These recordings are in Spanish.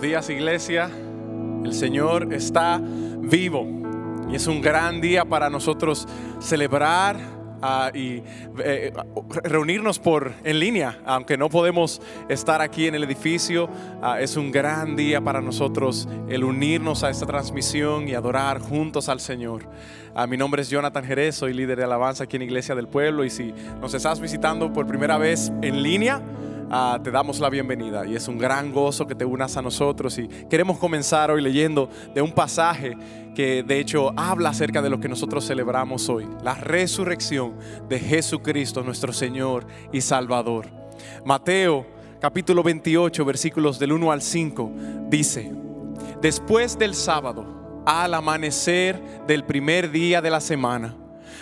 Días iglesia. El Señor está vivo y es un gran día para nosotros celebrar ah, y eh, reunirnos por en línea, aunque no podemos estar aquí en el edificio. ah, es un gran día para nosotros el unirnos a esta transmisión y adorar juntos al Señor. Ah, mi nombre es Jonathan Jerez, soy líder de alabanza aquí en Iglesia del Pueblo y si nos estás visitando por primera vez en línea, Ah, te damos la bienvenida y es un gran gozo que te unas a nosotros y queremos comenzar hoy leyendo de un pasaje que de hecho habla acerca de lo que nosotros celebramos hoy, la resurrección de Jesucristo nuestro Señor y Salvador. Mateo capítulo 28 versículos del 1 al 5 dice, después del sábado, al amanecer del primer día de la semana,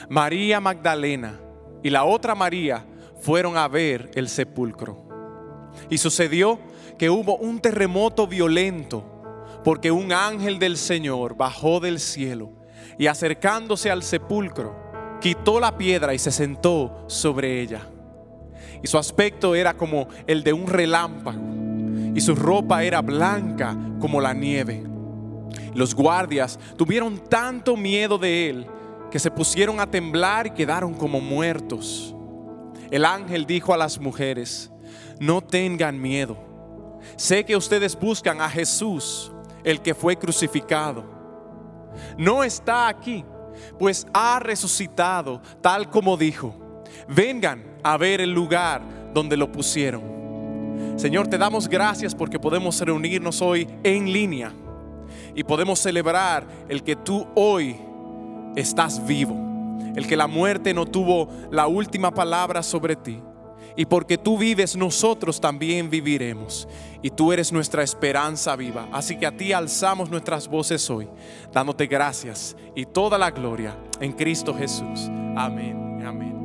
María Magdalena y la otra María fueron a ver el sepulcro. Y sucedió que hubo un terremoto violento, porque un ángel del Señor bajó del cielo y acercándose al sepulcro, quitó la piedra y se sentó sobre ella. Y su aspecto era como el de un relámpago, y su ropa era blanca como la nieve. Los guardias tuvieron tanto miedo de él que se pusieron a temblar y quedaron como muertos. El ángel dijo a las mujeres, no tengan miedo. Sé que ustedes buscan a Jesús, el que fue crucificado. No está aquí, pues ha resucitado tal como dijo. Vengan a ver el lugar donde lo pusieron. Señor, te damos gracias porque podemos reunirnos hoy en línea y podemos celebrar el que tú hoy estás vivo, el que la muerte no tuvo la última palabra sobre ti. Y porque tú vives, nosotros también viviremos. Y tú eres nuestra esperanza viva. Así que a ti alzamos nuestras voces hoy, dándote gracias y toda la gloria en Cristo Jesús. Amén. Amén.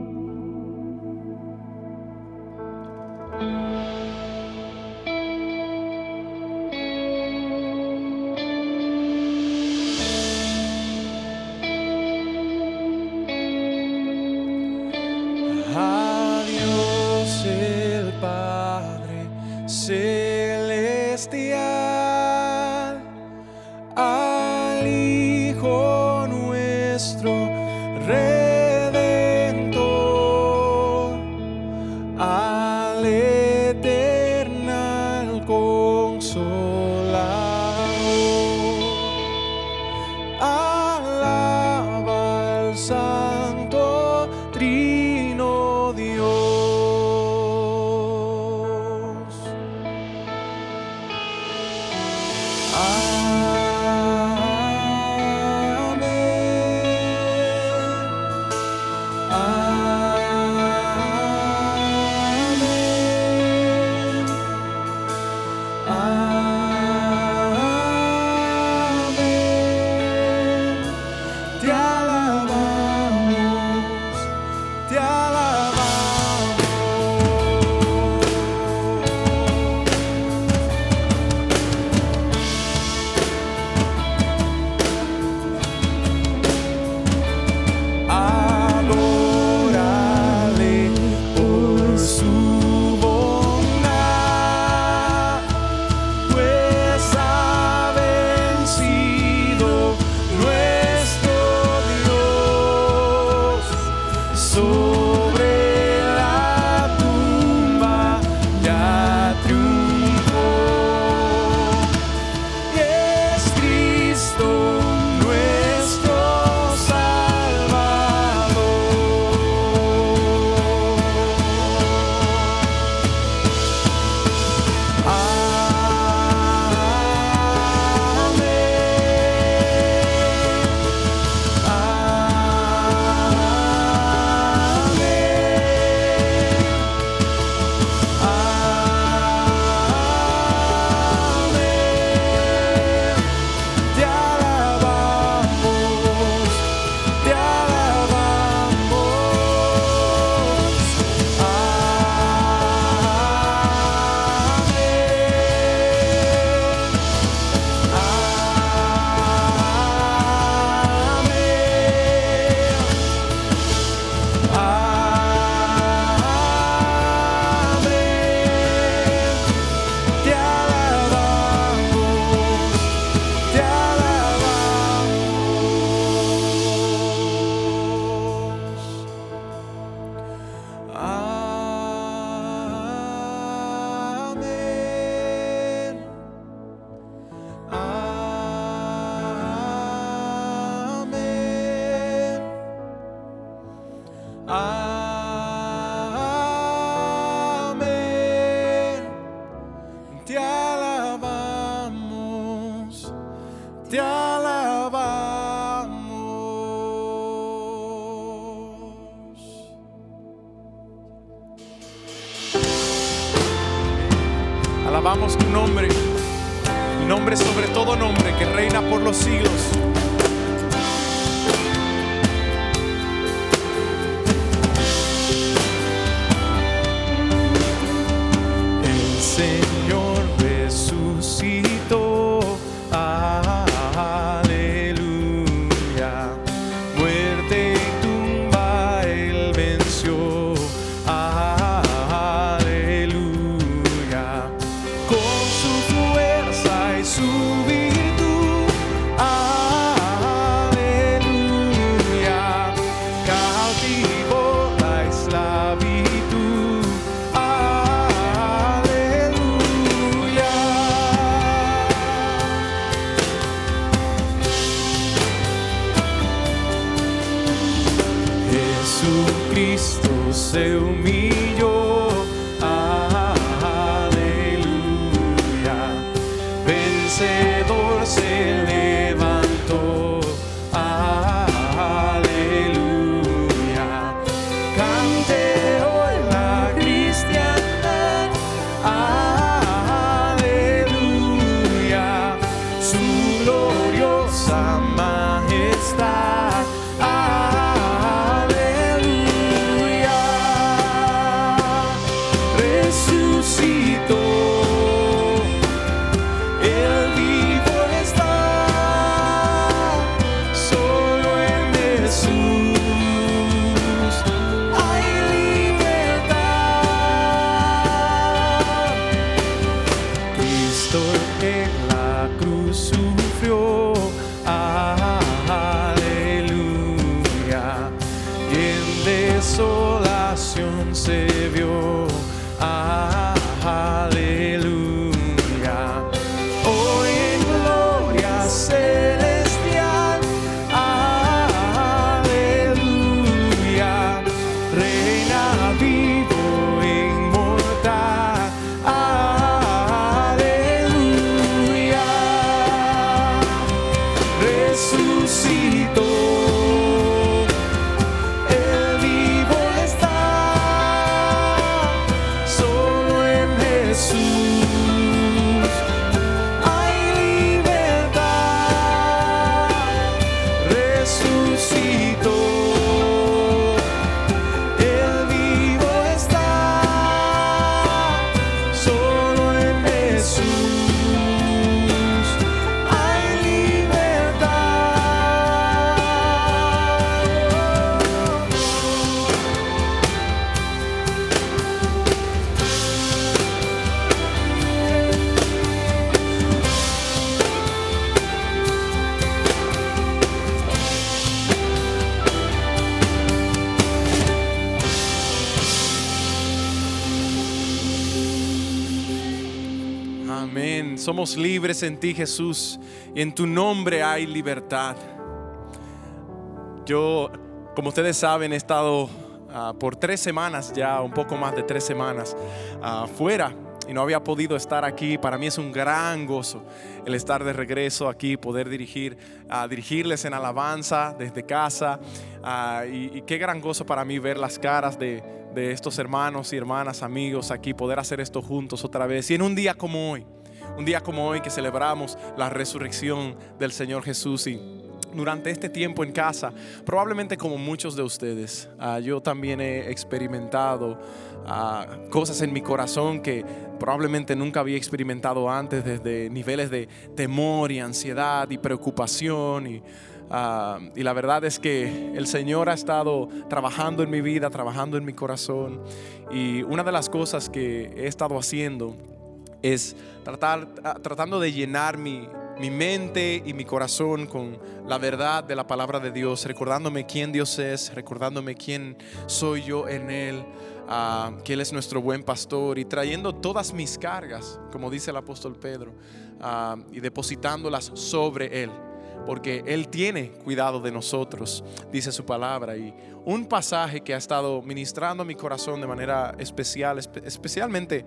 Somos libres en ti, Jesús. Y en tu nombre hay libertad. Yo, como ustedes saben, he estado ah, por tres semanas, ya un poco más de tres semanas, uh, fuera y no había podido estar aquí. Para mí es un gran gozo el estar de regreso aquí, poder dirigir, uh, dirigirles en alabanza desde casa. Y, y, qué gran gozo para mí ver las caras de, de estos hermanos y hermanas, amigos aquí, poder hacer esto juntos otra vez. Y en un día como hoy un día como hoy que celebramos la resurrección del Señor Jesús y durante este tiempo en casa, probablemente como muchos de ustedes, ah, yo también he experimentado ah, cosas en mi corazón que probablemente nunca había experimentado antes, desde niveles de temor y ansiedad y preocupación y, ah, y la verdad es que el Señor ha estado trabajando en mi vida, trabajando en mi corazón. Y una de las cosas que he estado haciendo es tratar, tratando de llenar mi, mente y mi corazón con la verdad de la palabra de Dios, recordándome quién Dios es, recordándome quién soy yo en Él, ah, que Él es nuestro buen pastor y trayendo todas mis cargas, como dice el apóstol Pedro, y depositándolas sobre Él. Porque Él tiene cuidado de nosotros, dice su palabra. Y un pasaje que ha estado ministrando mi corazón de manera especial, especialmente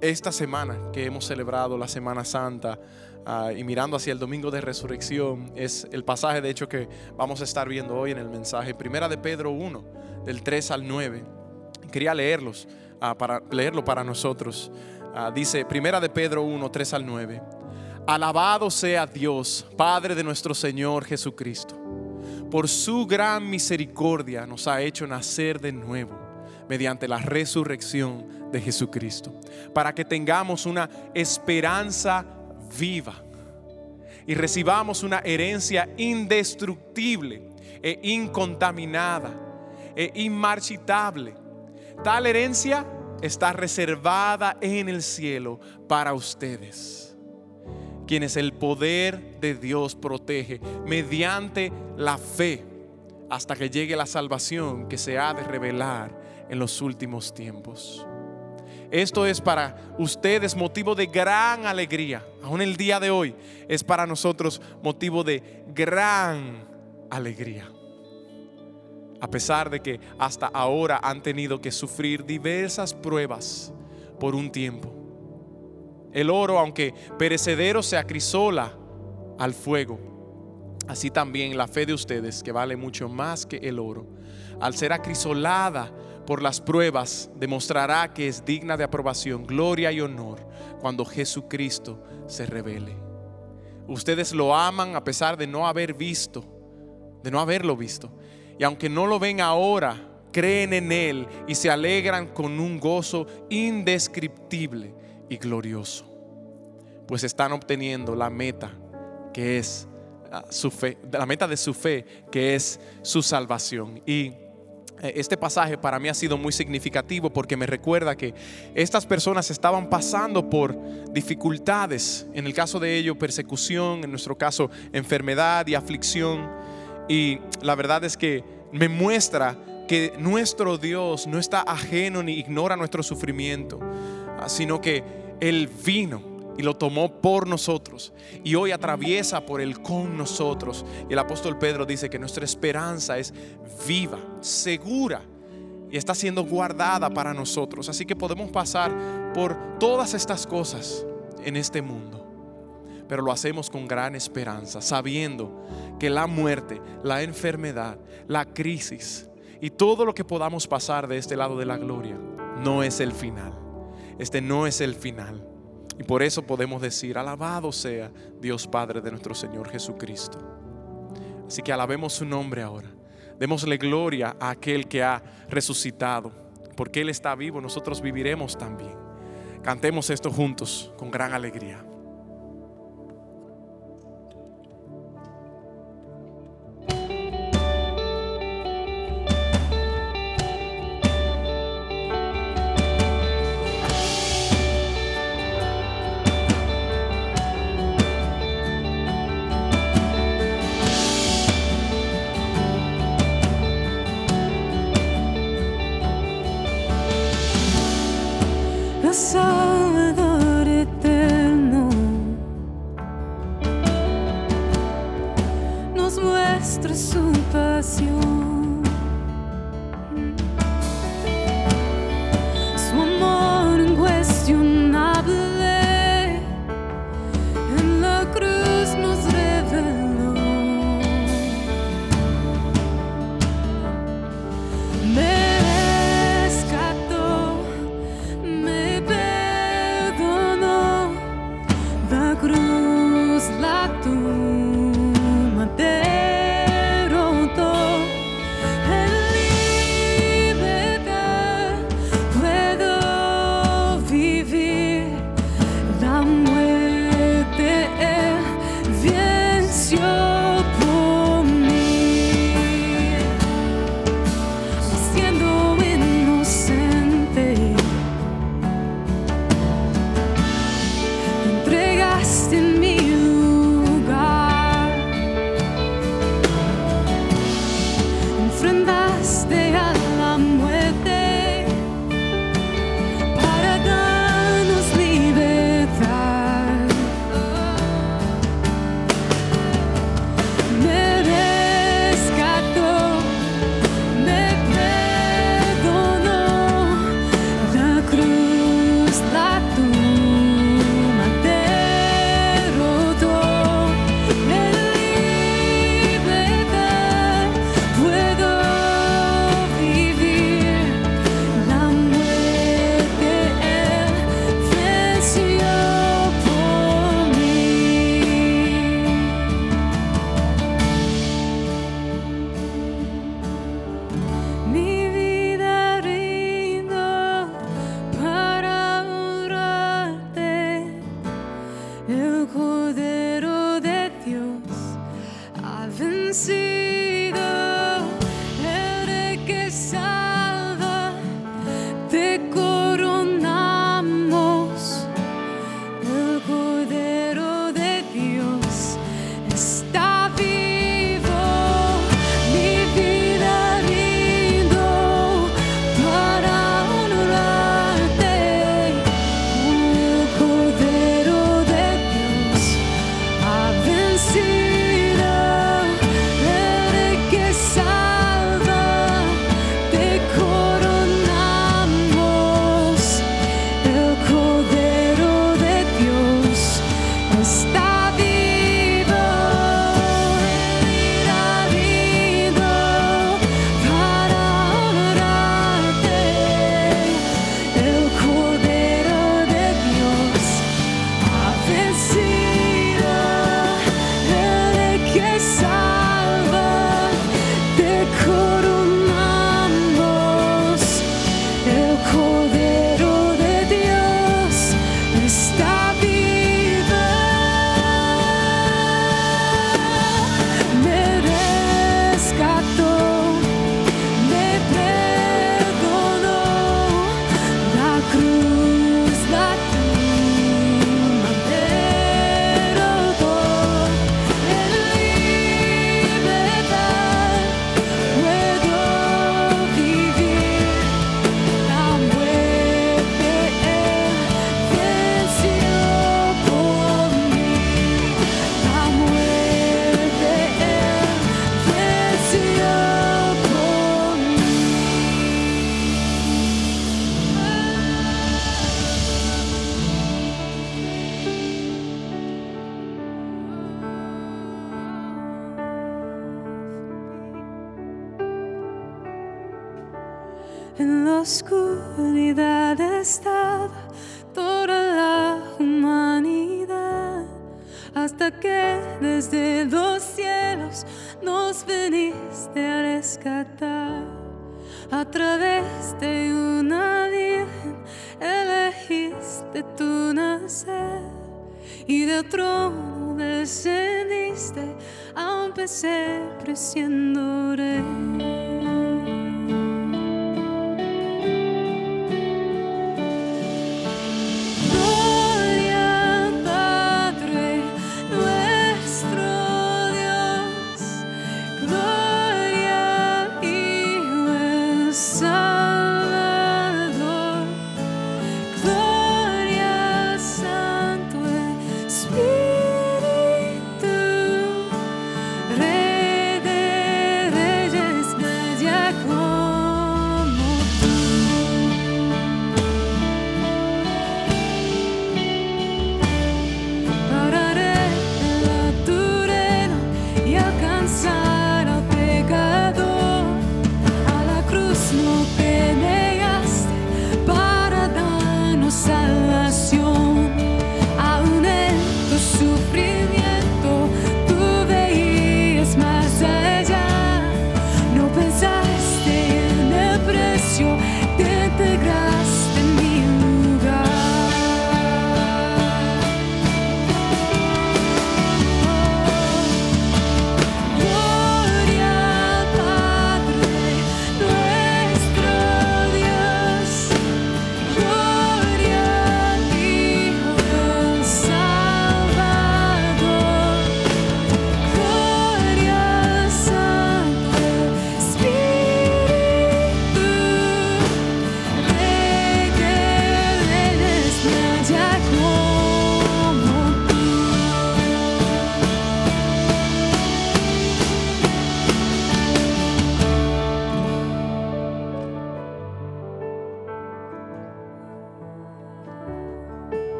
esta semana que hemos celebrado la Semana Santa ah, y mirando hacia el domingo de resurrección, es el pasaje de hecho que vamos a estar viendo hoy en el mensaje, primera de Pedro 1, del 3 al 9. Quería leerlos, ah, para leerlo para nosotros. Ah, dice Primera de Pedro 1, 3 al 9. Alabado sea Dios, Padre de nuestro Señor Jesucristo. Por su gran misericordia nos ha hecho nacer de nuevo mediante la resurrección de Jesucristo, para que tengamos una esperanza viva y recibamos una herencia indestructible e incontaminada e inmarchitable. Tal herencia está reservada en el cielo para ustedes, quienes el poder de Dios protege mediante la fe hasta que llegue la salvación que se ha de revelar en los últimos tiempos. Esto es para ustedes motivo de gran alegría. Aún el día de hoy es para nosotros motivo de gran alegría. A pesar de que hasta ahora han tenido que sufrir diversas pruebas por un tiempo. El oro, aunque perecedero, se acrisola al fuego. Así también la fe de ustedes, que vale mucho más que el oro, al ser acrisolada por las pruebas, demostrará que es digna de aprobación, gloria y honor cuando Jesucristo se revele. Ustedes lo aman a pesar de no haber visto, de no haberlo visto. Y aunque no lo ven ahora, creen en Él y se alegran con un gozo indescriptible y glorioso. Pues están obteniendo la meta que es ah, su fe, la meta de su fe, que es su salvación. Y este pasaje para mí ha sido muy significativo porque me recuerda que estas personas estaban pasando por dificultades, en el caso de ellos persecución, en nuestro caso enfermedad y aflicción. Y la verdad es que me muestra que nuestro Dios no está ajeno ni ignora nuestro sufrimiento, ah, sino que Él vino y lo tomó por nosotros y hoy atraviesa por él con nosotros. Y el apóstol Pedro dice que nuestra esperanza es viva, segura y está siendo guardada para nosotros. Así que podemos pasar por todas estas cosas en este mundo. Pero lo hacemos con gran esperanza, sabiendo que la muerte, la enfermedad, la crisis y todo lo que podamos pasar de este lado de la gloria no es el final. Este no es el final. Y por eso podemos decir, alabado sea Dios Padre de nuestro Señor Jesucristo. Así que alabemos su nombre ahora. Démosle gloria a aquel que ha resucitado. Porque Él está vivo, nosotros viviremos también. Cantemos esto juntos con gran alegría.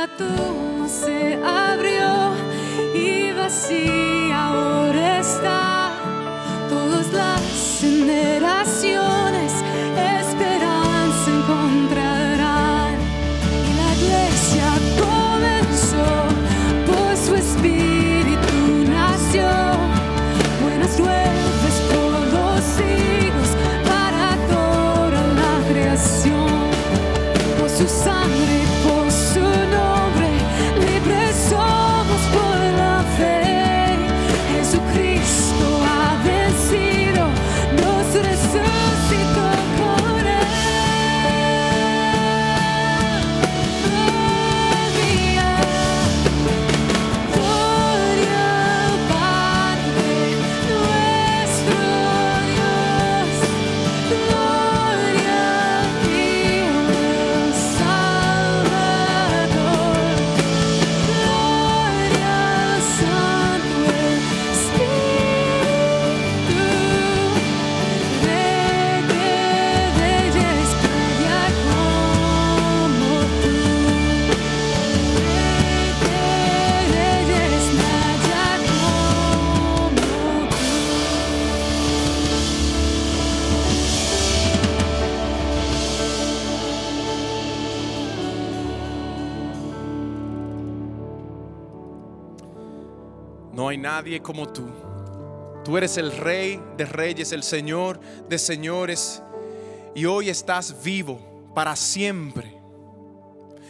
La tumba se abrió y vacía ahora nadie como tú. Tú eres el rey de reyes, el señor de señores. Y hoy estás vivo para siempre.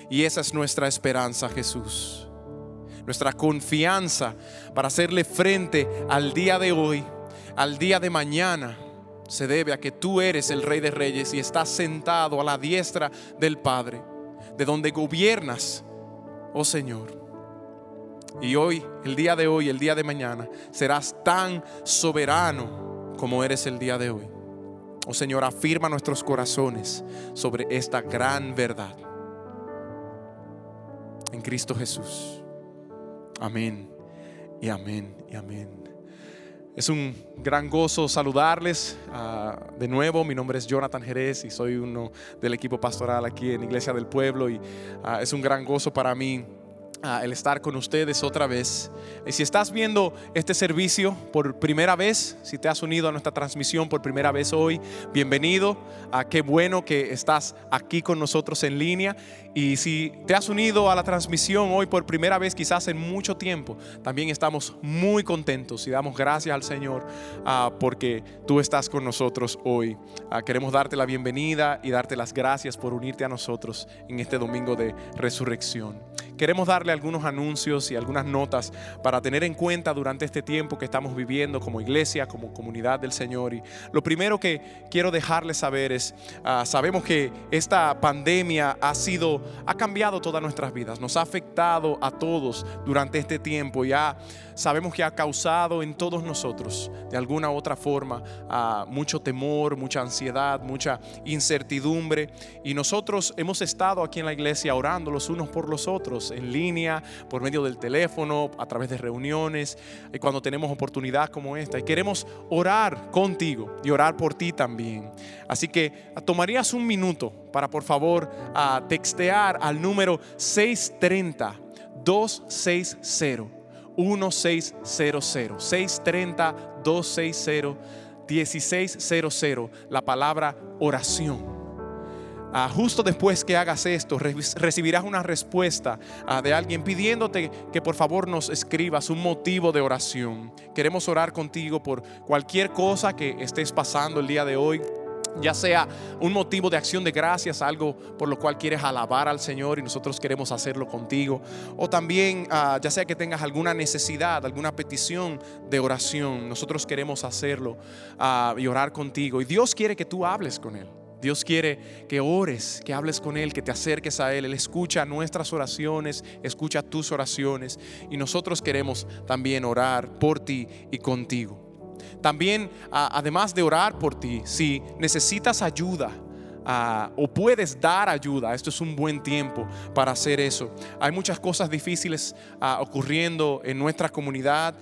Y esa es nuestra esperanza, Jesús. Nuestra confianza para hacerle frente al día de hoy, al día de mañana, se debe a que tú eres el rey de reyes y estás sentado a la diestra del Padre, de donde gobiernas, oh Señor. Y hoy, el día de hoy, el día de mañana, serás tan soberano como eres el día de hoy. Oh Señor, afirma nuestros corazones sobre esta gran verdad. En Cristo Jesús. Amén y amén y amén. Es un gran gozo saludarles ah, de nuevo. Mi nombre es Jonathan Jerez y soy uno del equipo pastoral aquí en Iglesia del Pueblo y ah, es un gran gozo para mí ah, el estar con ustedes otra vez. Y si estás viendo este servicio por primera vez, si te has unido a nuestra transmisión por primera vez hoy, bienvenido. Ah, qué bueno que estás aquí con nosotros en línea. Y si te has unido a la transmisión hoy por primera vez, quizás en mucho tiempo, también estamos muy contentos y damos gracias al Señor ah, porque tú estás con nosotros hoy. Ah, queremos darte la bienvenida y darte las gracias por unirte a nosotros en este domingo de resurrección. Queremos darle algunos anuncios y algunas notas para tener en cuenta durante este tiempo que estamos viviendo como iglesia, como comunidad del Señor. Y lo primero que quiero dejarles saber es, ah, sabemos que esta pandemia ha sido, ha cambiado todas nuestras vidas, nos ha afectado a todos durante este tiempo. Ya sabemos que ha causado en todos nosotros, de alguna u otra forma, ah, mucho temor, mucha ansiedad, mucha incertidumbre. Y nosotros hemos estado aquí en la iglesia orando los unos por los otros, en línea, por medio del teléfono, a través de reuniones, y cuando tenemos oportunidad como esta. Y queremos orar contigo y orar por ti también. Así que tomarías un minuto para, por favor, ah, textear al número 630 260 1600 630 260 1600 la palabra oración. Ah, justo después que hagas esto, re- recibirás una respuesta ah, de alguien pidiéndote que por favor nos escribas un motivo de oración. Queremos orar contigo por cualquier cosa que estés pasando el día de hoy. Ya sea un motivo de acción de gracias, algo por lo cual quieres alabar al Señor y nosotros queremos hacerlo contigo. O también, ah, ya sea que tengas alguna necesidad, alguna petición de oración, nosotros queremos hacerlo ah, y orar contigo. Y Dios quiere que tú hables con Él. Dios quiere que ores, que hables con Él, que te acerques a Él. Él escucha nuestras oraciones, escucha tus oraciones y nosotros queremos también orar por ti y contigo. También, además de orar por ti, si necesitas ayuda o puedes dar ayuda, esto es un buen tiempo para hacer eso. Hay muchas cosas difíciles ocurriendo en nuestra comunidad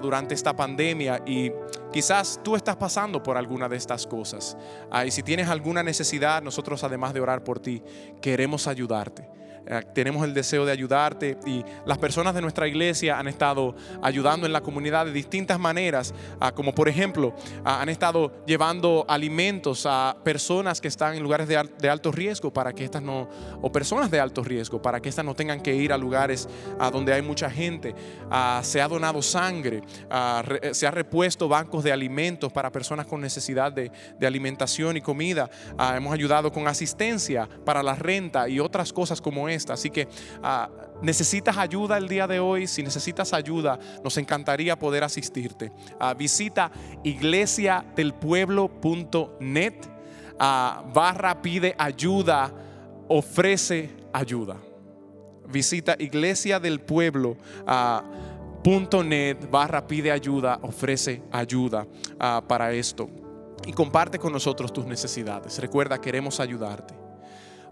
durante esta pandemia y quizás tú estás pasando por alguna de estas cosas. Ah, y si tienes alguna necesidad, nosotros además de orar por ti, queremos ayudarte. Eh, tenemos el deseo de ayudarte y las personas de nuestra iglesia han estado ayudando en la comunidad de distintas maneras, ah, como por ejemplo, ah, han estado llevando alimentos a personas que están en lugares de, al- de alto riesgo para que estas no, o personas de alto riesgo, para que estas no tengan que ir a lugares a donde hay mucha gente. Ah, se ha donado sangre, ah, re- se ha repuesto bancos de alimentos para personas con necesidad de, alimentación y comida. Ah, hemos ayudado con asistencia para la renta y otras cosas como Así que ah, necesitas ayuda el día de hoy. Si necesitas ayuda, nos encantaría poder asistirte. Ah, visita iglesiadelpueblo.net ah, barra pide ayuda, ofrece ayuda. Visita iglesiadelpueblo.net barra pide ayuda, ofrece ayuda para esto. Y comparte con nosotros tus necesidades. Recuerda, queremos ayudarte.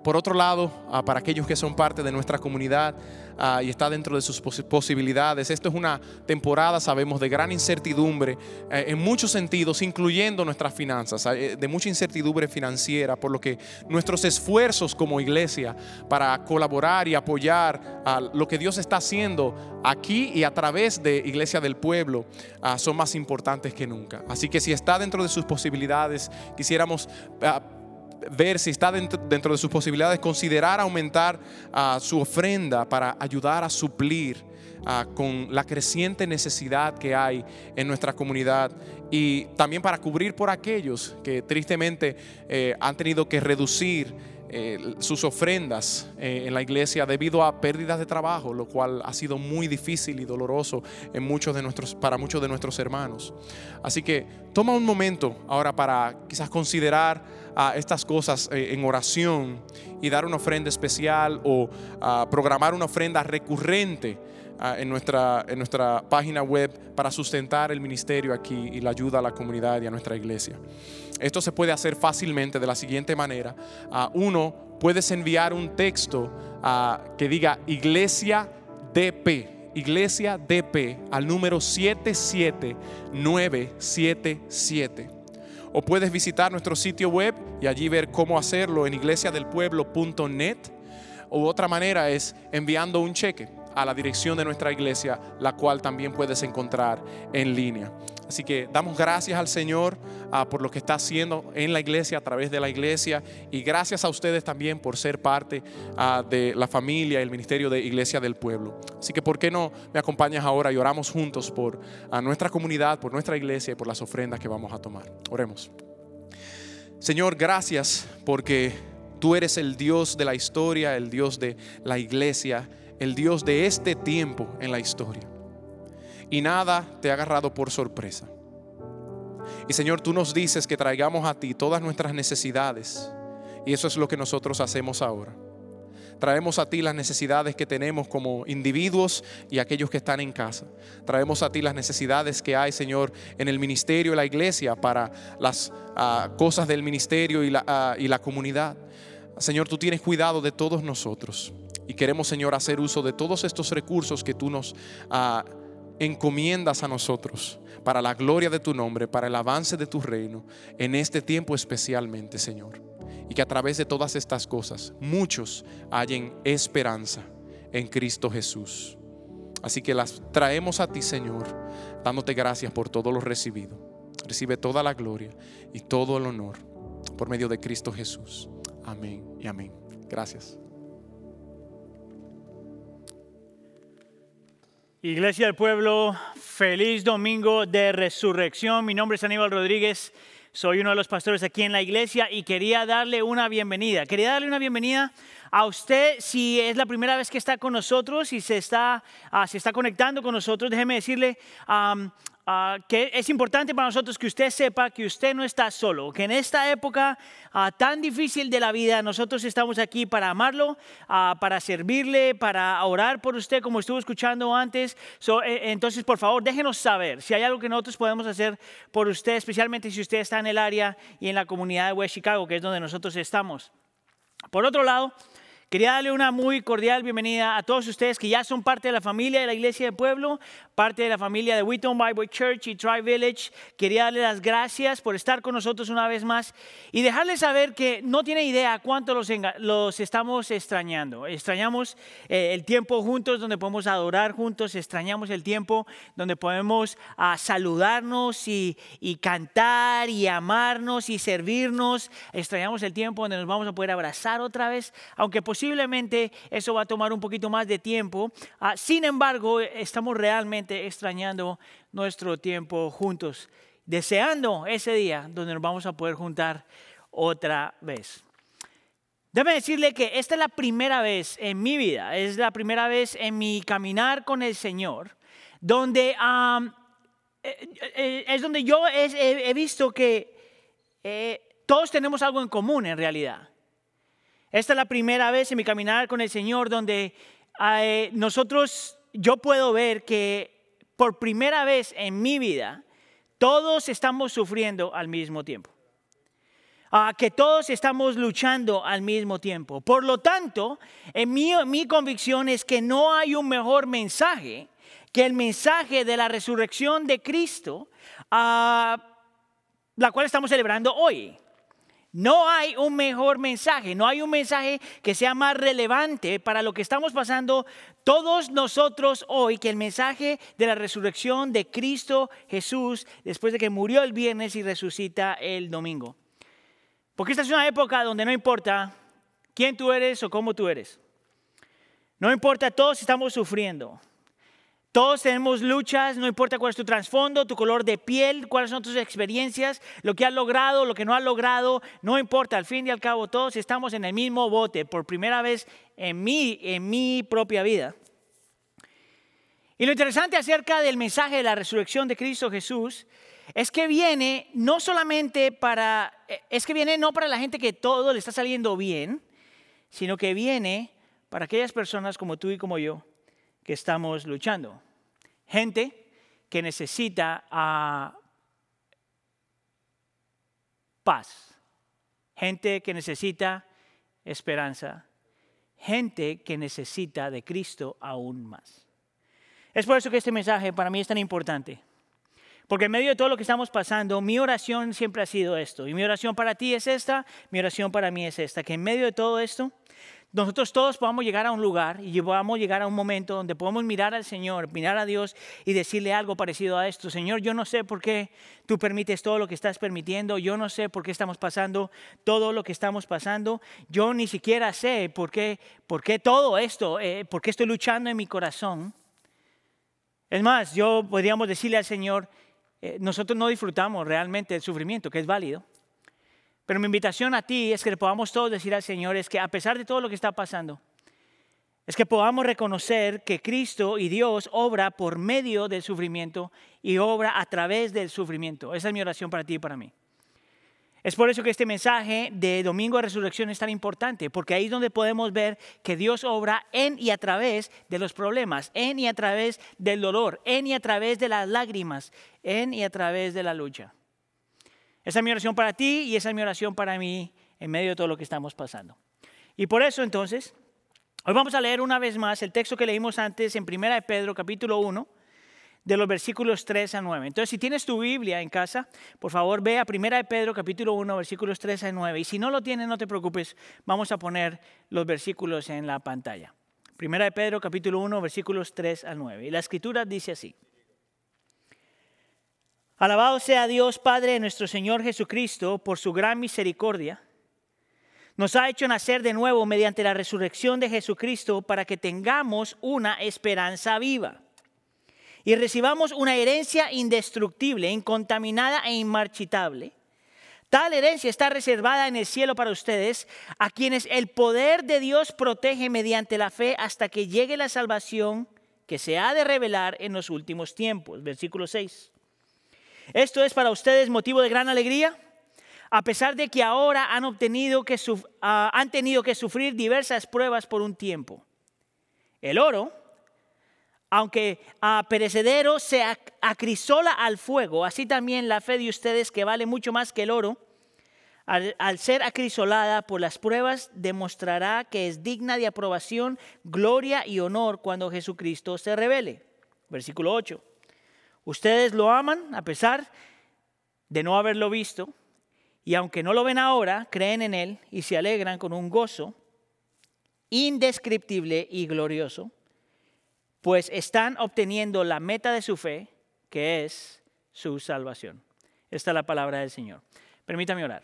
Por otro lado, ah, para aquellos que son parte de nuestra comunidad ah, y está dentro de sus posi- posibilidades, esto es una temporada, sabemos, de gran incertidumbre eh, en muchos sentidos, incluyendo nuestras finanzas, eh, de mucha incertidumbre financiera, por lo que nuestros esfuerzos como iglesia para colaborar y apoyar a lo que Dios está haciendo aquí y a través de Iglesia del Pueblo ah, son más importantes que nunca. Así que si está dentro de sus posibilidades, quisiéramos... ver si está dentro, dentro de sus posibilidades, considerar aumentar ah, su ofrenda para ayudar a suplir ah, con la creciente necesidad que hay en nuestra comunidad. Y también para cubrir por aquellos que tristemente eh, han tenido que reducir eh, sus ofrendas eh, en la iglesia debido a pérdidas de trabajo, lo cual ha sido muy difícil y doloroso para muchos de nuestros hermanos. Así que toma un momento ahora para quizás considerar ah, estas cosas eh, en oración y dar una ofrenda especial o ah, programar una ofrenda recurrente ah, en nuestra página web para sustentar el ministerio aquí y la ayuda a la comunidad y a nuestra iglesia. Esto se puede hacer fácilmente de la siguiente manera. Ah, uno, puedes enviar un texto ah, que diga Iglesia DP, Iglesia DP al número 77977. O puedes visitar nuestro sitio web y allí ver cómo hacerlo en iglesiadelpueblo.net. O otra manera es enviando un cheque a la dirección de nuestra iglesia, la cual también puedes encontrar en línea. Así que damos gracias al Señor ah, por lo que está haciendo en la iglesia, a través de la iglesia, y gracias a ustedes también por ser parte ah, de la familia el ministerio de Iglesia del Pueblo. Así que, ¿por qué no me acompañas ahora y oramos juntos por a nuestra comunidad, por nuestra iglesia y por las ofrendas que vamos a tomar? Oremos. Señor, gracias porque tú eres el Dios de la historia, el Dios de la iglesia, el Dios de este tiempo en la historia. Y nada te ha agarrado por sorpresa. Y Señor, tú nos dices que traigamos a ti todas nuestras necesidades. Y eso es lo que nosotros hacemos ahora. Traemos a ti las necesidades que tenemos como individuos y aquellos que están en casa. Traemos a ti las necesidades que hay, Señor, en el ministerio y la iglesia para las ah, cosas del ministerio y la, ah, y la comunidad. Señor, tú tienes cuidado de todos nosotros. Y queremos, Señor, hacer uso de todos estos recursos que tú nos ah, encomiendas a nosotros para la gloria de tu nombre, para el avance de tu reino, en este tiempo especialmente, Señor. Y que a través de todas estas cosas muchos hallen esperanza en Cristo Jesús. Así que las traemos a ti, Señor, dándote gracias por todo lo recibido. Recibe toda la gloria y todo el honor por medio de Cristo Jesús. Amén y amén. Gracias. Iglesia del Pueblo, feliz domingo de resurrección. Mi nombre es Aníbal Rodríguez, soy uno de los pastores aquí en la iglesia y quería darle una bienvenida. Quería darle una bienvenida a usted si es la primera vez que está con nosotros y se está, ah, se está conectando con nosotros. Déjeme decirle ah, que es importante para nosotros que usted sepa que usted no está solo, que en esta época ah, tan difícil de la vida nosotros estamos aquí para amarlo, ah, para servirle, para orar por usted como estuvo escuchando antes. Eh, entonces, por favor, déjenos saber si hay algo que nosotros podemos hacer por usted, especialmente si usted está en el área y en la comunidad de West Chicago, que es donde nosotros estamos. Por otro lado, Quería darle una muy cordial bienvenida a todos ustedes que ya son parte de la familia de la Iglesia del Pueblo, parte de la familia de Wheaton Bible Church y Tri Village. Quería darle las gracias por estar con nosotros una vez más y dejarles saber que no tiene idea cuánto los, estamos extrañando. Extrañamos eh, el tiempo juntos donde podemos adorar juntos, extrañamos el tiempo donde podemos ah, saludarnos y cantar y amarnos y servirnos. Extrañamos el tiempo donde nos vamos a poder abrazar otra vez, aunque posiblemente eso va a tomar un poquito más de tiempo. Ah, sin embargo, estamos realmente extrañando nuestro tiempo juntos, deseando ese día donde nos vamos a poder juntar otra vez. Déjame decirle que esta es la primera vez en mi vida, es la primera vez en mi caminar con el Señor, donde am, eh, eh, es donde yo he, visto que eh, todos tenemos algo en común en realidad. Esta es la primera vez en mi caminar con el Señor donde eh, nosotros, yo puedo ver que por primera vez en mi vida, todos estamos sufriendo al mismo tiempo. Ah, que todos estamos luchando al mismo tiempo. Por lo tanto, en mi, mi convicción es que no hay un mejor mensaje que el mensaje de la resurrección de Cristo, ah, la cual estamos celebrando hoy. No hay un mejor mensaje, no hay un mensaje que sea más relevante para lo que estamos pasando todos nosotros hoy que el mensaje de la resurrección de Cristo Jesús después de que murió el viernes y resucita el domingo. Porque esta es una época donde no importa quién tú eres o cómo tú eres. No importa, todos estamos sufriendo. Todos tenemos luchas, no importa cuál es tu trasfondo, tu color de piel, cuáles son tus experiencias, lo que has logrado, lo que no has logrado, no importa, al fin y al cabo todos estamos en el mismo bote por primera vez en mi, en mi propia vida. Y lo interesante acerca del mensaje de la resurrección de Cristo Jesús es que viene no solamente para, es que viene no para la gente que todo le está saliendo bien, sino que viene para aquellas personas como tú y como yo que estamos luchando. Gente que necesita ah, paz. Gente que necesita esperanza. Gente que necesita de Cristo aún más. Es por eso que este mensaje para mí es tan importante. Porque en medio de todo lo que estamos pasando, mi oración siempre ha sido esto. Y mi oración para ti es esta, mi oración para mí es esta. Que en medio de todo esto, nosotros todos podamos llegar a un lugar y podamos llegar a un momento donde podamos mirar al Señor, mirar a Dios y decirle algo parecido a esto. Señor, yo no sé por qué tú permites todo lo que estás permitiendo. Yo no sé por qué estamos pasando todo lo que estamos pasando. Yo ni siquiera sé por qué, por qué todo esto, eh, por qué estoy luchando en mi corazón. Es más, yo podríamos decirle al Señor, eh, nosotros no disfrutamos realmente del sufrimiento, que es válido. Pero mi invitación a ti es que le podamos todos decir al Señor es que a pesar de todo lo que está pasando, es que podamos reconocer que Cristo y Dios obra por medio del sufrimiento y obra a través del sufrimiento. Esa es mi oración para ti y para mí. Es por eso que este mensaje de Domingo de Resurrección es tan importante, porque ahí es donde podemos ver que Dios obra en y a través de los problemas, en y a través del dolor, en y a través de las lágrimas, en y a través de la lucha. Esa es mi oración para ti y esa es mi oración para mí en medio de todo lo que estamos pasando. Y por eso entonces, hoy vamos a leer una vez más el texto que leímos antes en 1 de Pedro capítulo 1, de los versículos 3 a 9. Entonces, si tienes tu Biblia en casa, por favor ve a 1 de Pedro capítulo 1, versículos 3 a 9. Y si no lo tienes, no te preocupes, vamos a poner los versículos en la pantalla. 1 de Pedro capítulo 1, versículos 3 a 9. Y la escritura dice así. Alabado sea Dios Padre de nuestro Señor Jesucristo por su gran misericordia. Nos ha hecho nacer de nuevo mediante la resurrección de Jesucristo para que tengamos una esperanza viva y recibamos una herencia indestructible, incontaminada e inmarchitable. Tal herencia está reservada en el cielo para ustedes, a quienes el poder de Dios protege mediante la fe hasta que llegue la salvación que se ha de revelar en los últimos tiempos. Versículo 6. Esto es para ustedes motivo de gran alegría, a pesar de que ahora ah, han tenido que sufrir diversas pruebas por un tiempo. El oro, aunque a perecedero se ac- acrisola al fuego, así también la fe de ustedes, que vale mucho más que el oro, Al, al ser acrisolada por las pruebas, demostrará que es digna de aprobación, gloria y honor cuando Jesucristo se revele. Versículo 8. Ustedes lo aman a pesar de no haberlo visto, y aunque no lo ven ahora, creen en Él y se alegran con un gozo indescriptible y glorioso, pues están obteniendo la meta de su fe, que es su salvación. Esta es la palabra del Señor. Permítame orar.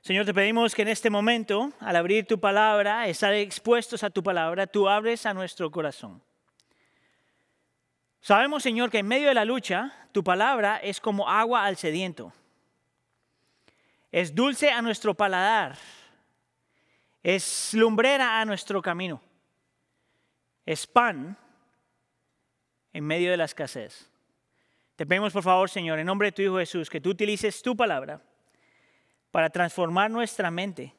Señor, te pedimos que en este momento, al abrir tu palabra, estar expuestos a tu palabra, tú abres a nuestro corazón. Sabemos, Señor, que en medio de la lucha, tu palabra es como agua al sediento. Es dulce a nuestro paladar. Es lumbrera a nuestro camino. Es pan en medio de la escasez. Te pedimos, por favor, Señor, en nombre de tu Hijo Jesús, que tú utilices tu palabra para transformar nuestra mente,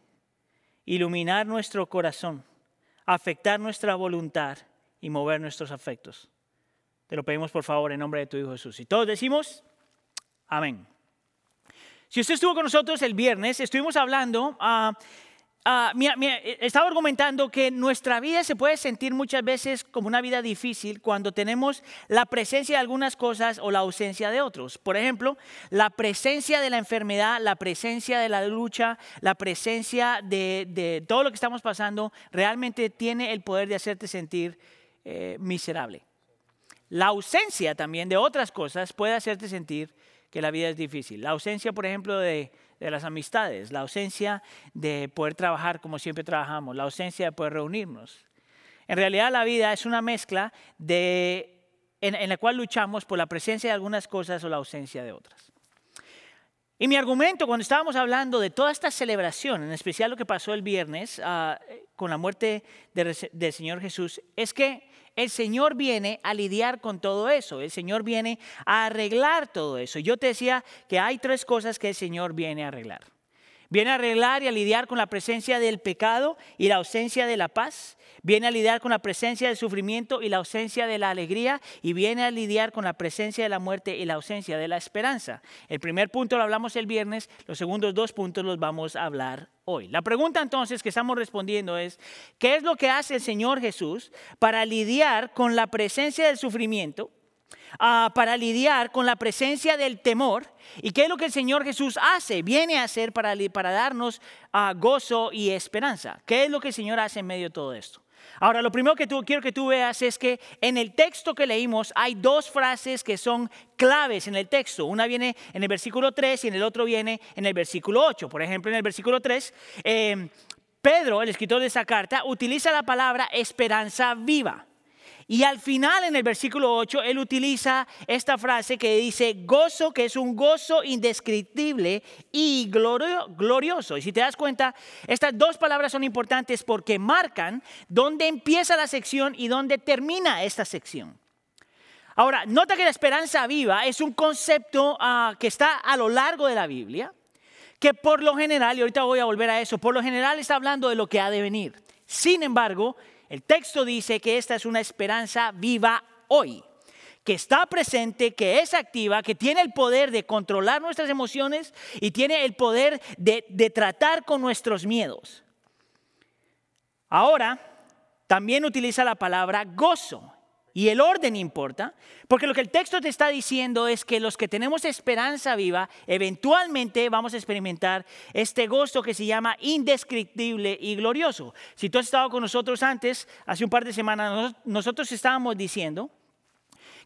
iluminar nuestro corazón, afectar nuestra voluntad y mover nuestros afectos. Te lo pedimos, por favor, en nombre de tu Hijo Jesús. Y todos decimos, amén. Si usted estuvo con nosotros el viernes, estuvimos hablando, mira, eh, estaba argumentando que nuestra vida se puede sentir muchas veces como una vida difícil cuando tenemos la presencia de algunas cosas o la ausencia de otros. Por ejemplo, la presencia de la enfermedad, la presencia de la lucha, la presencia de, de todo lo que estamos pasando, realmente tiene el poder de hacerte sentir eh, miserable. La ausencia también de otras cosas puede hacerte sentir que la vida es difícil. La ausencia, por ejemplo, de, de, las amistades, la ausencia de poder trabajar como siempre trabajamos, la ausencia de poder reunirnos. En realidad la vida es una mezcla de, en, la cual luchamos por la presencia de algunas cosas o la ausencia de otras. Y mi argumento cuando estábamos hablando de toda esta celebración, en especial lo que pasó el viernes uh, con la muerte de, del Señor Jesús, es que el Señor viene a lidiar con todo eso, el Señor viene a arreglar todo eso. Yo te decía que hay tres cosas que el Señor viene a arreglar. Viene a arreglar y a lidiar con la presencia del pecado y la ausencia de la paz. Viene a lidiar con la presencia del sufrimiento y la ausencia de la alegría. Y viene a lidiar con la presencia de la muerte y la ausencia de la esperanza. El primer punto lo hablamos el viernes, los segundos dos puntos los vamos a hablar hoy. La pregunta entonces que estamos respondiendo es, ¿qué es lo que hace el Señor Jesús para lidiar con la presencia del sufrimiento? Uh, para lidiar con la presencia del temor. ¿Y qué es lo que el Señor Jesús hace? Viene a hacer para, para darnos uh, gozo y esperanza. ¿Qué es lo que el Señor hace en medio de todo esto? Ahora, lo primero que quiero que tú veas es que en el texto que leímos hay dos frases que son claves en el texto. Una viene en el versículo 3 y en el otro viene en el versículo 8. Por ejemplo, en el versículo 3, eh, Pedro, el escritor de esa carta, utiliza la palabra esperanza viva. Y al final, en el versículo 8, él utiliza esta frase que dice gozo, que es un gozo indescriptible y glorioso. Y si te das cuenta, estas dos palabras son importantes porque marcan dónde empieza la sección y dónde termina esta sección. Ahora, nota que la esperanza viva es un concepto uh, que está a lo largo de la Biblia, que por lo general, y ahorita voy a volver a eso, por lo general está hablando de lo que ha de venir. Sin embargo, el texto dice que esta es una esperanza viva hoy, que está presente, que es activa, que tiene el poder de controlar nuestras emociones y tiene el poder de, tratar con nuestros miedos. Ahora, también utiliza la palabra gozo. Y el orden importa, porque lo que el texto te está diciendo es que los que tenemos esperanza viva, eventualmente vamos a experimentar este gozo que se llama indescriptible y glorioso. Si tú has estado con nosotros antes, hace un par de semanas, nosotros estábamos diciendo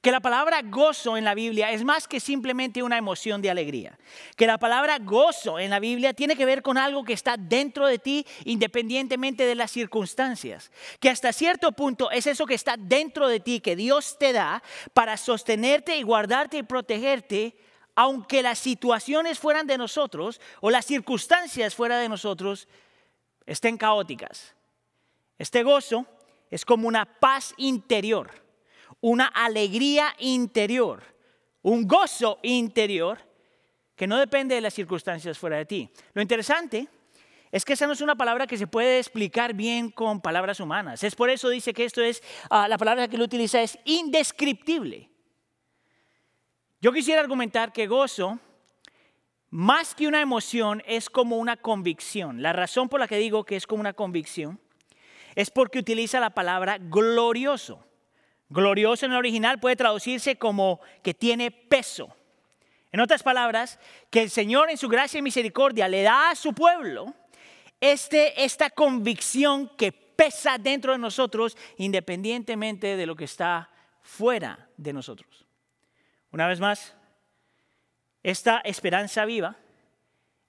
que la palabra gozo en la Biblia es más que simplemente una emoción de alegría. Que la palabra gozo en la Biblia tiene que ver con algo que está dentro de ti independientemente de las circunstancias. Que hasta cierto punto es eso que está dentro de ti que Dios te da para sostenerte y guardarte y protegerte aunque las situaciones fueran de nosotros o las circunstancias fuera de nosotros estén caóticas. Este gozo es como una paz interior una alegría interior, un gozo interior que no depende de las circunstancias fuera de ti. Lo interesante es que esa no es una palabra que se puede explicar bien con palabras humanas. Es por eso dice que esto es, uh, la palabra que lo utiliza es indescriptible. Yo quisiera argumentar que gozo más que una emoción, es como una convicción. La razón por la que digo que es como una convicción es porque utiliza la palabra glorioso. Glorioso en el original puede traducirse como que tiene peso. En otras palabras, que el Señor en su gracia y misericordia le da a su pueblo este, esta convicción que pesa dentro de nosotros independientemente de lo que está fuera de nosotros. Una vez más, esta esperanza viva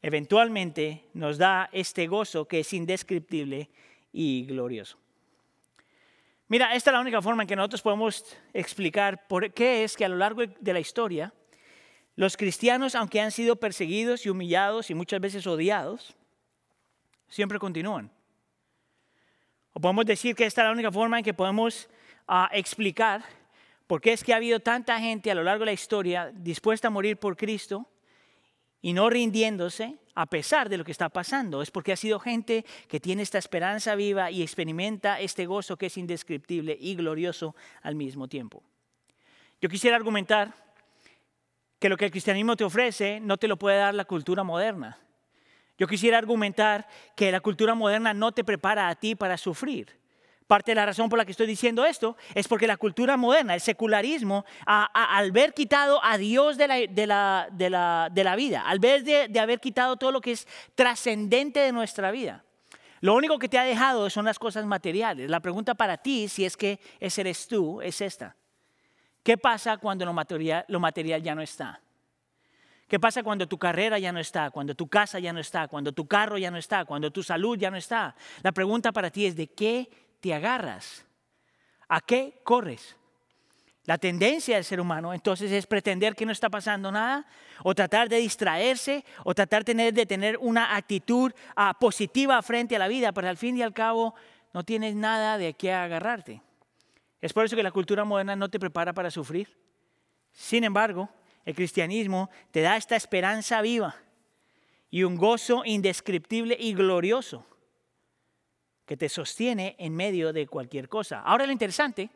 eventualmente nos da este gozo que es indescriptible y glorioso. Mira, esta es la única forma en que nosotros podemos explicar por qué es que a lo largo de la historia los cristianos, aunque han sido perseguidos y humillados y muchas veces odiados, siempre continúan. O podemos decir que esta es la única forma en que podemos ah, explicar por qué es que ha habido tanta gente a lo largo de la historia dispuesta a morir por Cristo y no rindiéndose a pesar de lo que está pasando. Es porque ha sido gente que tiene esta esperanza viva y experimenta este gozo que es indescriptible y glorioso al mismo tiempo. Yo quisiera argumentar que lo que el cristianismo te ofrece no te lo puede dar la cultura moderna. Yo quisiera argumentar que la cultura moderna no te prepara a ti para sufrir. Parte de la razón por la que estoy diciendo esto es porque la cultura moderna, el secularismo, al ver quitado a Dios de la, vida, al ver de, de haber quitado todo lo que es trascendente de nuestra vida, lo único que te ha dejado son las cosas materiales. La pregunta para ti, si es que ese eres tú, es esta. ¿Qué pasa cuando lo material, lo material ya no está? ¿Qué pasa cuando tu carrera ya no está, cuando tu casa ya no está, cuando tu carro ya no está, cuando tu salud ya no está? La pregunta para ti es, ¿de qué te agarras? ¿A qué corres? La tendencia del ser humano entonces es pretender que no está pasando nada o tratar de distraerse o tratar de tener una actitud ah, positiva frente a la vida, pero al fin y al cabo no tienes nada de qué agarrarte. Es por eso que la cultura moderna no te prepara para sufrir. Sin embargo, el cristianismo te da esta esperanza viva y un gozo indescriptible y glorioso que te sostiene en medio de cualquier cosa. Ahora lo interesante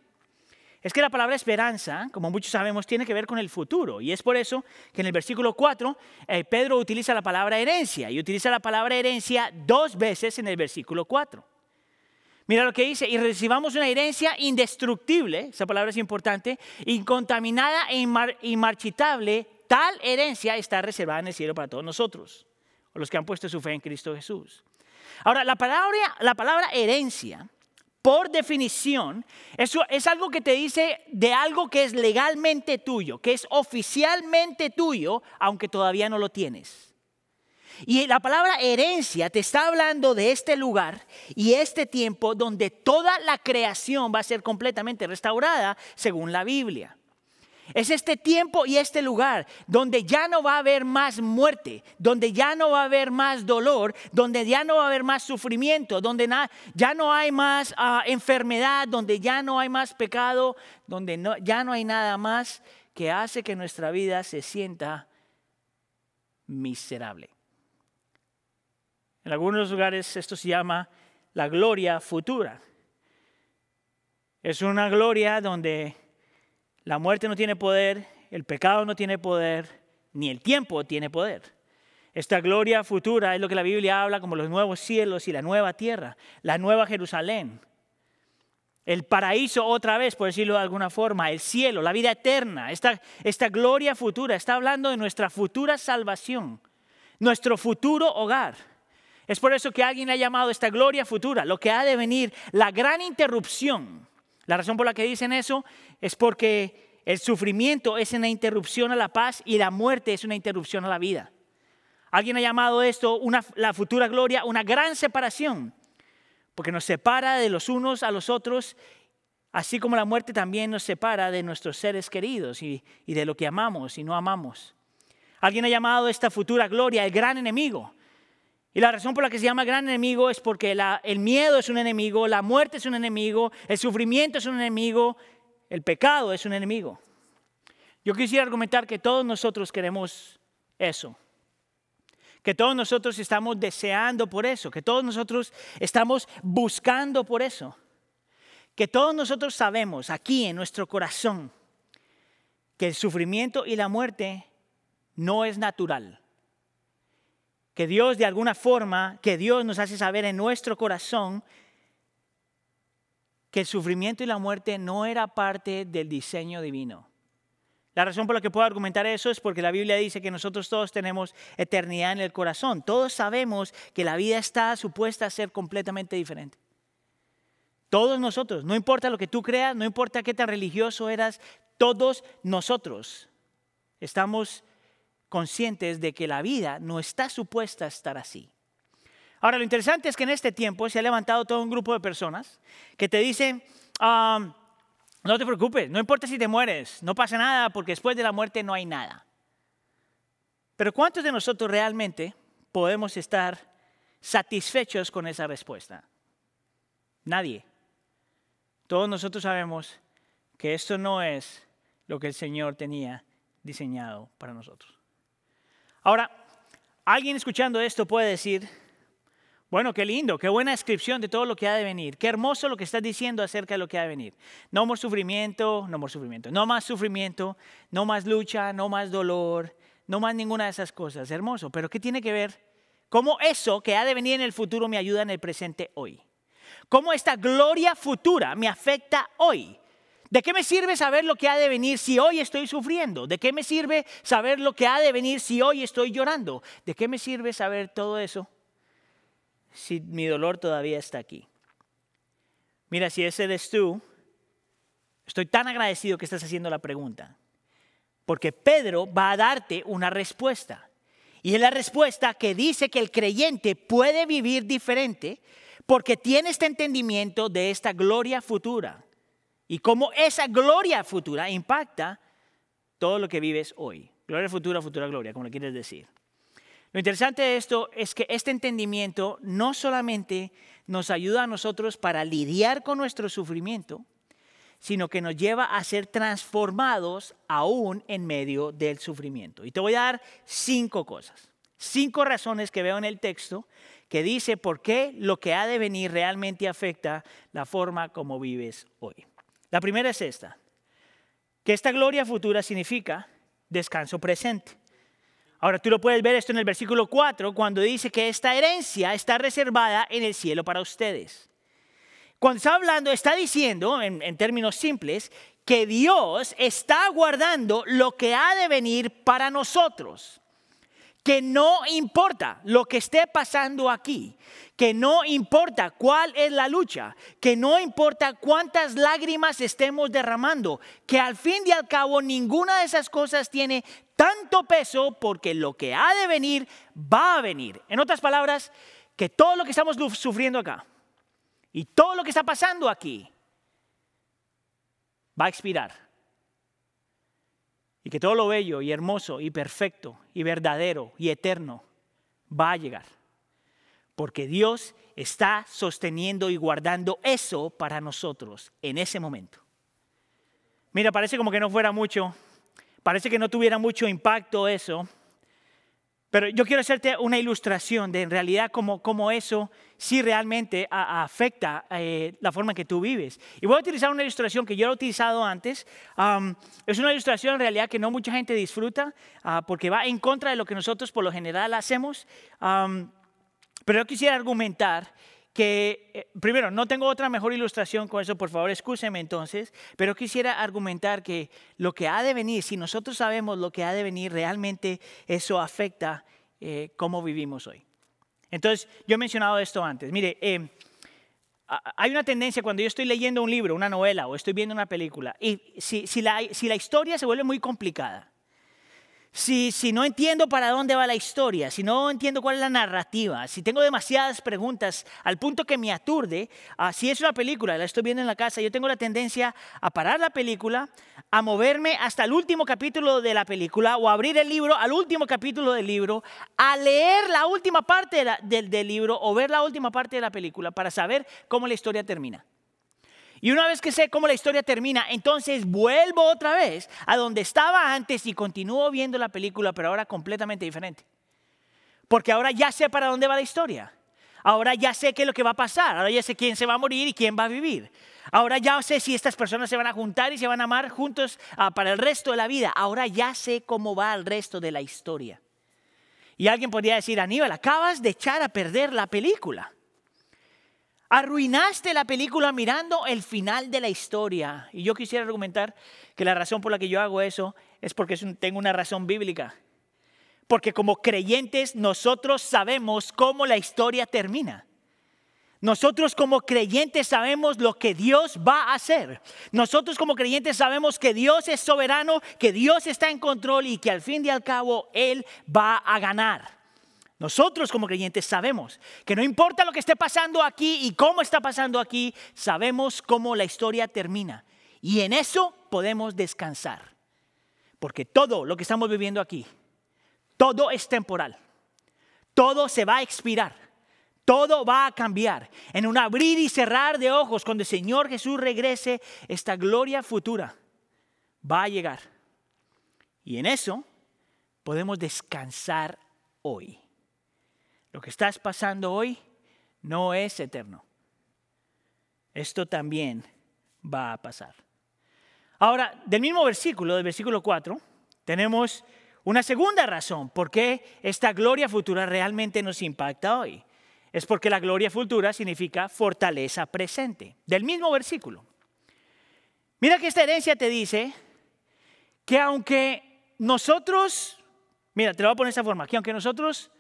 es que la palabra esperanza, como muchos sabemos, tiene que ver con el futuro. Y es por eso que en el versículo 4 eh, Pedro utiliza la palabra herencia y utiliza la palabra herencia dos veces en el versículo 4. Mira lo que dice, y recibamos una herencia indestructible, esa palabra es importante, incontaminada e inmar- inmarchitable, tal herencia está reservada en el cielo para todos nosotros, los que han puesto su fe en Cristo Jesús. Ahora, la palabra, la palabra herencia, por definición, eso es algo que te dice de algo que es legalmente tuyo, que es oficialmente tuyo, aunque todavía no lo tienes. Y la palabra herencia te está hablando de este lugar y este tiempo donde toda la creación va a ser completamente restaurada según la Biblia. Es este tiempo y este lugar donde ya no va a haber más muerte, donde ya no va a haber más dolor, donde ya no va a haber más sufrimiento, donde ya no hay más ah, enfermedad, donde ya no hay más pecado, donde ya no hay nada más que hace que nuestra vida se sienta miserable. En algunos lugares esto se llama la gloria futura. Es una gloria donde la muerte no tiene poder, el pecado no tiene poder, ni el tiempo tiene poder. Esta gloria futura es lo que la Biblia habla como los nuevos cielos y la nueva tierra, la nueva Jerusalén. El paraíso otra vez, por decirlo de alguna forma, el cielo, la vida eterna, esta, esta gloria futura, está hablando de nuestra futura salvación, nuestro futuro hogar. Es por eso que alguien ha llamado esta gloria futura, lo que ha de venir, la gran interrupción. La razón por la que dicen eso es porque el sufrimiento es una interrupción a la paz y la muerte es una interrupción a la vida. Alguien ha llamado esto una, la futura gloria una gran separación, porque nos separa de los unos a los otros, así como la muerte también nos separa de nuestros seres queridos y, y de lo que amamos y no amamos. Alguien ha llamado esta futura gloria el gran enemigo. Y la razón por la que se llama gran enemigo es porque el miedo es un enemigo, la muerte es un enemigo, el sufrimiento es un enemigo, el pecado es un enemigo. Yo quisiera argumentar que todos nosotros queremos eso. Que todos nosotros estamos deseando por eso, que todos nosotros estamos buscando por eso. Que todos nosotros sabemos aquí en nuestro corazón que el sufrimiento y la muerte no es natural, que Dios de alguna forma, que Dios nos hace saber en nuestro corazón que el sufrimiento y la muerte no era parte del diseño divino. La razón por la que puedo argumentar eso es porque la Biblia dice que nosotros todos tenemos eternidad en el corazón. Todos sabemos que la vida está supuesta a ser completamente diferente. Todos nosotros, no importa lo que tú creas, no importa qué tan religioso eras, todos nosotros estamos conscientes de que la vida no está supuesta a estar así. Ahora, lo interesante es que en este tiempo se ha levantado todo un grupo de personas que te dicen, "Ah, no te preocupes, no importa si te mueres, no pasa nada porque después de la muerte no hay nada. Pero ¿cuántos de nosotros realmente podemos estar satisfechos con esa respuesta? Nadie. Todos nosotros sabemos que esto no es lo que el Señor tenía diseñado para nosotros. Ahora, alguien escuchando esto puede decir, bueno, qué lindo, qué buena descripción de todo lo que ha de venir. Qué hermoso lo que estás diciendo acerca de lo que ha de venir. No más sufrimiento, no más sufrimiento, no más sufrimiento, no más lucha, no más dolor, no más ninguna de esas cosas. Hermoso, pero ¿qué tiene que ver? ¿Cómo eso que ha de venir en el futuro me ayuda en el presente hoy? ¿Cómo esta gloria futura me afecta hoy? ¿De qué me sirve saber lo que ha de venir si hoy estoy sufriendo? ¿De qué me sirve saber lo que ha de venir si hoy estoy llorando? ¿De qué me sirve saber todo eso si mi dolor todavía está aquí? Mira, si ese eres tú, estoy tan agradecido que estás haciendo la pregunta. Porque Pedro va a darte una respuesta. Y es la respuesta que dice que el creyente puede vivir diferente porque tiene este entendimiento de esta gloria futura. Y cómo esa gloria futura impacta todo lo que vives hoy. Gloria futura, futura gloria, como le quieres decir. Lo interesante de esto es que este entendimiento no solamente nos ayuda a nosotros para lidiar con nuestro sufrimiento, sino que nos lleva a ser transformados aún en medio del sufrimiento. Y te voy a dar cinco cosas, cinco razones que veo en el texto que dice por qué lo que ha de venir realmente afecta la forma como vives hoy. La primera es esta, que esta gloria futura significa descanso presente. Ahora tú lo puedes ver esto en el versículo 4 cuando dice que esta herencia está reservada en el cielo para ustedes. Cuando está hablando, está diciendo, en, en, términos simples, que Dios está guardando lo que ha de venir para nosotros. Que no importa lo que esté pasando aquí, que no importa cuál es la lucha, que no importa cuántas lágrimas estemos derramando, que al fin y al cabo ninguna de esas cosas tiene tanto peso porque lo que ha de venir va a venir. En otras palabras, que todo lo que estamos sufriendo acá y todo lo que está pasando aquí va a expirar. Y que todo lo bello y hermoso y perfecto y verdadero y eterno va a llegar. Porque Dios está sosteniendo y guardando eso para nosotros en ese momento. Mira, parece como que no fuera mucho, parece que no tuviera mucho impacto eso, pero yo quiero hacerte una ilustración de en realidad cómo, cómo eso sí realmente a, a afecta eh, la forma en que tú vives. Y voy a utilizar una ilustración que yo he utilizado antes. Um, es una ilustración en realidad que no mucha gente disfruta uh, porque va en contra de lo que nosotros por lo general hacemos. Um, pero yo quisiera argumentar que, eh, primero, no tengo otra mejor ilustración con eso, por favor, escúcheme entonces, pero quisiera argumentar que lo que ha de venir, si nosotros sabemos lo que ha de venir, realmente eso afecta eh, cómo vivimos hoy. Entonces, yo he mencionado esto antes. Mire, eh, hay una tendencia cuando yo estoy leyendo un libro, una novela o estoy viendo una película, y si, si, la, si la historia se vuelve muy complicada, si, no entiendo para dónde va la historia, si no entiendo cuál es la narrativa, si tengo demasiadas preguntas al punto que me aturde, uh, si es una película, la estoy viendo en la casa, yo tengo la tendencia a parar la película, a moverme hasta el último capítulo de la película o a abrir el libro al último capítulo del libro, a leer la última parte del, del libro o ver la última parte de la película para saber cómo la historia termina. Y una vez que sé cómo la historia termina, entonces vuelvo otra vez a donde estaba antes y continúo viendo la película, pero ahora completamente diferente. Porque ahora ya sé para dónde va la historia. Ahora ya sé qué es lo que va a pasar. Ahora ya sé quién se va a morir y quién va a vivir. Ahora ya sé si estas personas se van a juntar y se van a amar juntos uh, para el resto de la vida. Ahora ya sé cómo va el resto de la historia. Y alguien podría decir, Aníbal, acabas de echar a perder la película. Arruinaste la película mirando el final de la historia. Y yo quisiera argumentar que la razón por la que yo hago eso es porque tengo una razón bíblica. Porque como creyentes nosotros sabemos cómo la historia termina. Nosotros como creyentes sabemos lo que Dios va a hacer. Nosotros como creyentes sabemos que Dios es soberano, que Dios está en control y que al fin y al cabo Él va a ganar. Nosotros como creyentes sabemos que no importa lo que esté pasando aquí y cómo está pasando aquí, sabemos cómo la historia termina. Y en eso podemos descansar. Porque todo lo que estamos viviendo aquí, todo es temporal. Todo se va a expirar. Todo va a cambiar. En un abrir y cerrar de ojos, cuando el Señor Jesús regrese, esta gloria futura va a llegar. Y en eso podemos descansar hoy. Lo que estás pasando hoy no es eterno. Esto también va a pasar. Ahora, del mismo versículo, del versículo 4, tenemos una segunda razón por qué esta gloria futura realmente nos impacta hoy. Es porque la gloria futura significa fortaleza presente. Del mismo versículo. Mira que esta herencia te dice que aunque nosotros, mira, te lo voy a poner de esta forma, que aunque nosotros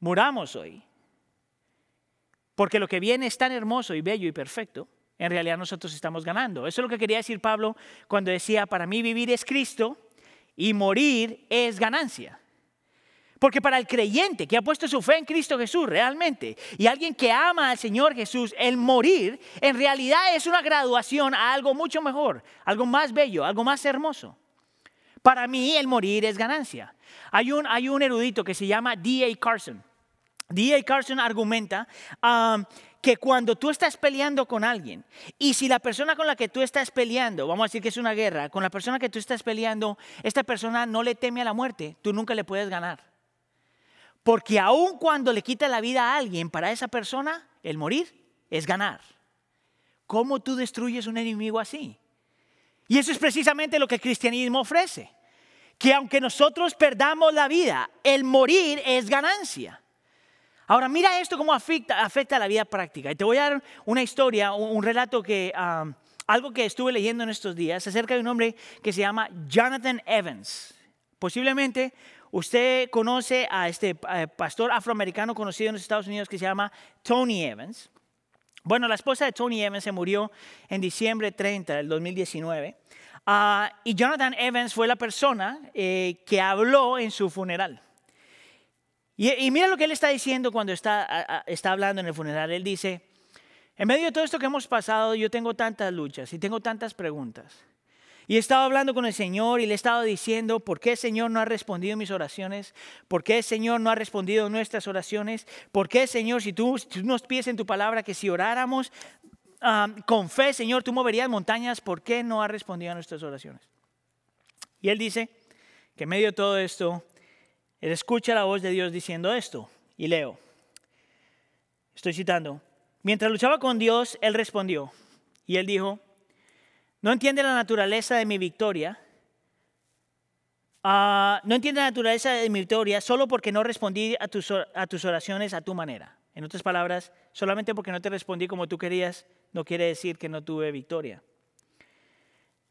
muramos hoy, porque lo que viene es tan hermoso y bello y perfecto, en realidad nosotros estamos ganando. Eso es lo que quería decir Pablo cuando decía, para mí vivir es Cristo y morir es ganancia. Porque para el creyente que ha puesto su fe en Cristo Jesús realmente y alguien que ama al Señor Jesús, el morir en realidad es una graduación a algo mucho mejor, algo más bello, algo más hermoso. Para mí el morir es ganancia. Hay un, hay un erudito que se llama D.A. Carson. D.A. Carson argumenta um, que cuando tú estás peleando con alguien y si la persona con la que tú estás peleando, vamos a decir que es una guerra, con la persona que tú estás peleando, esta persona no le teme a la muerte, tú nunca le puedes ganar. Porque aun cuando le quita la vida a alguien, para esa persona, el morir es ganar. ¿Cómo tú destruyes un enemigo así? Y eso es precisamente lo que el cristianismo ofrece. Que aunque nosotros perdamos la vida, el morir es ganancia. Ahora mira esto cómo afecta, a la vida práctica. Y te voy a dar una historia, un, relato que, algo que estuve leyendo en estos días acerca de un hombre que se llama Jonathan Evans. Posiblemente usted conoce a este eh, pastor afroamericano conocido en los Estados Unidos que se llama Tony Evans. Bueno, la esposa de Tony Evans se murió en diciembre 30 del 2019. Ah, y Jonathan Evans fue la persona eh, que habló en su funeral. Y, mira lo que él está diciendo cuando está, está hablando en el funeral. Él dice, en medio de todo esto que hemos pasado, yo tengo tantas luchas y tengo tantas preguntas. Y he estado hablando con el Señor y le he estado diciendo, ¿por qué el Señor no ha respondido mis oraciones? ¿Por qué el Señor no ha respondido nuestras oraciones? ¿Por qué, Señor, si tú, si tú nos pides en tu palabra que si oráramos ah, con fe, Señor, tú moverías montañas, ¿por qué no ha respondido a nuestras oraciones? Y él dice que en medio de todo esto, él escucha la voz de Dios diciendo esto. Y leo, estoy citando, mientras luchaba con Dios, él respondió. Y él dijo, no entiende la naturaleza de mi victoria. Ah, no entiende la naturaleza de mi victoria solo porque no respondí a tus, oraciones a tu manera. En otras palabras, solamente porque no te respondí como tú querías, no quiere decir que no tuve victoria.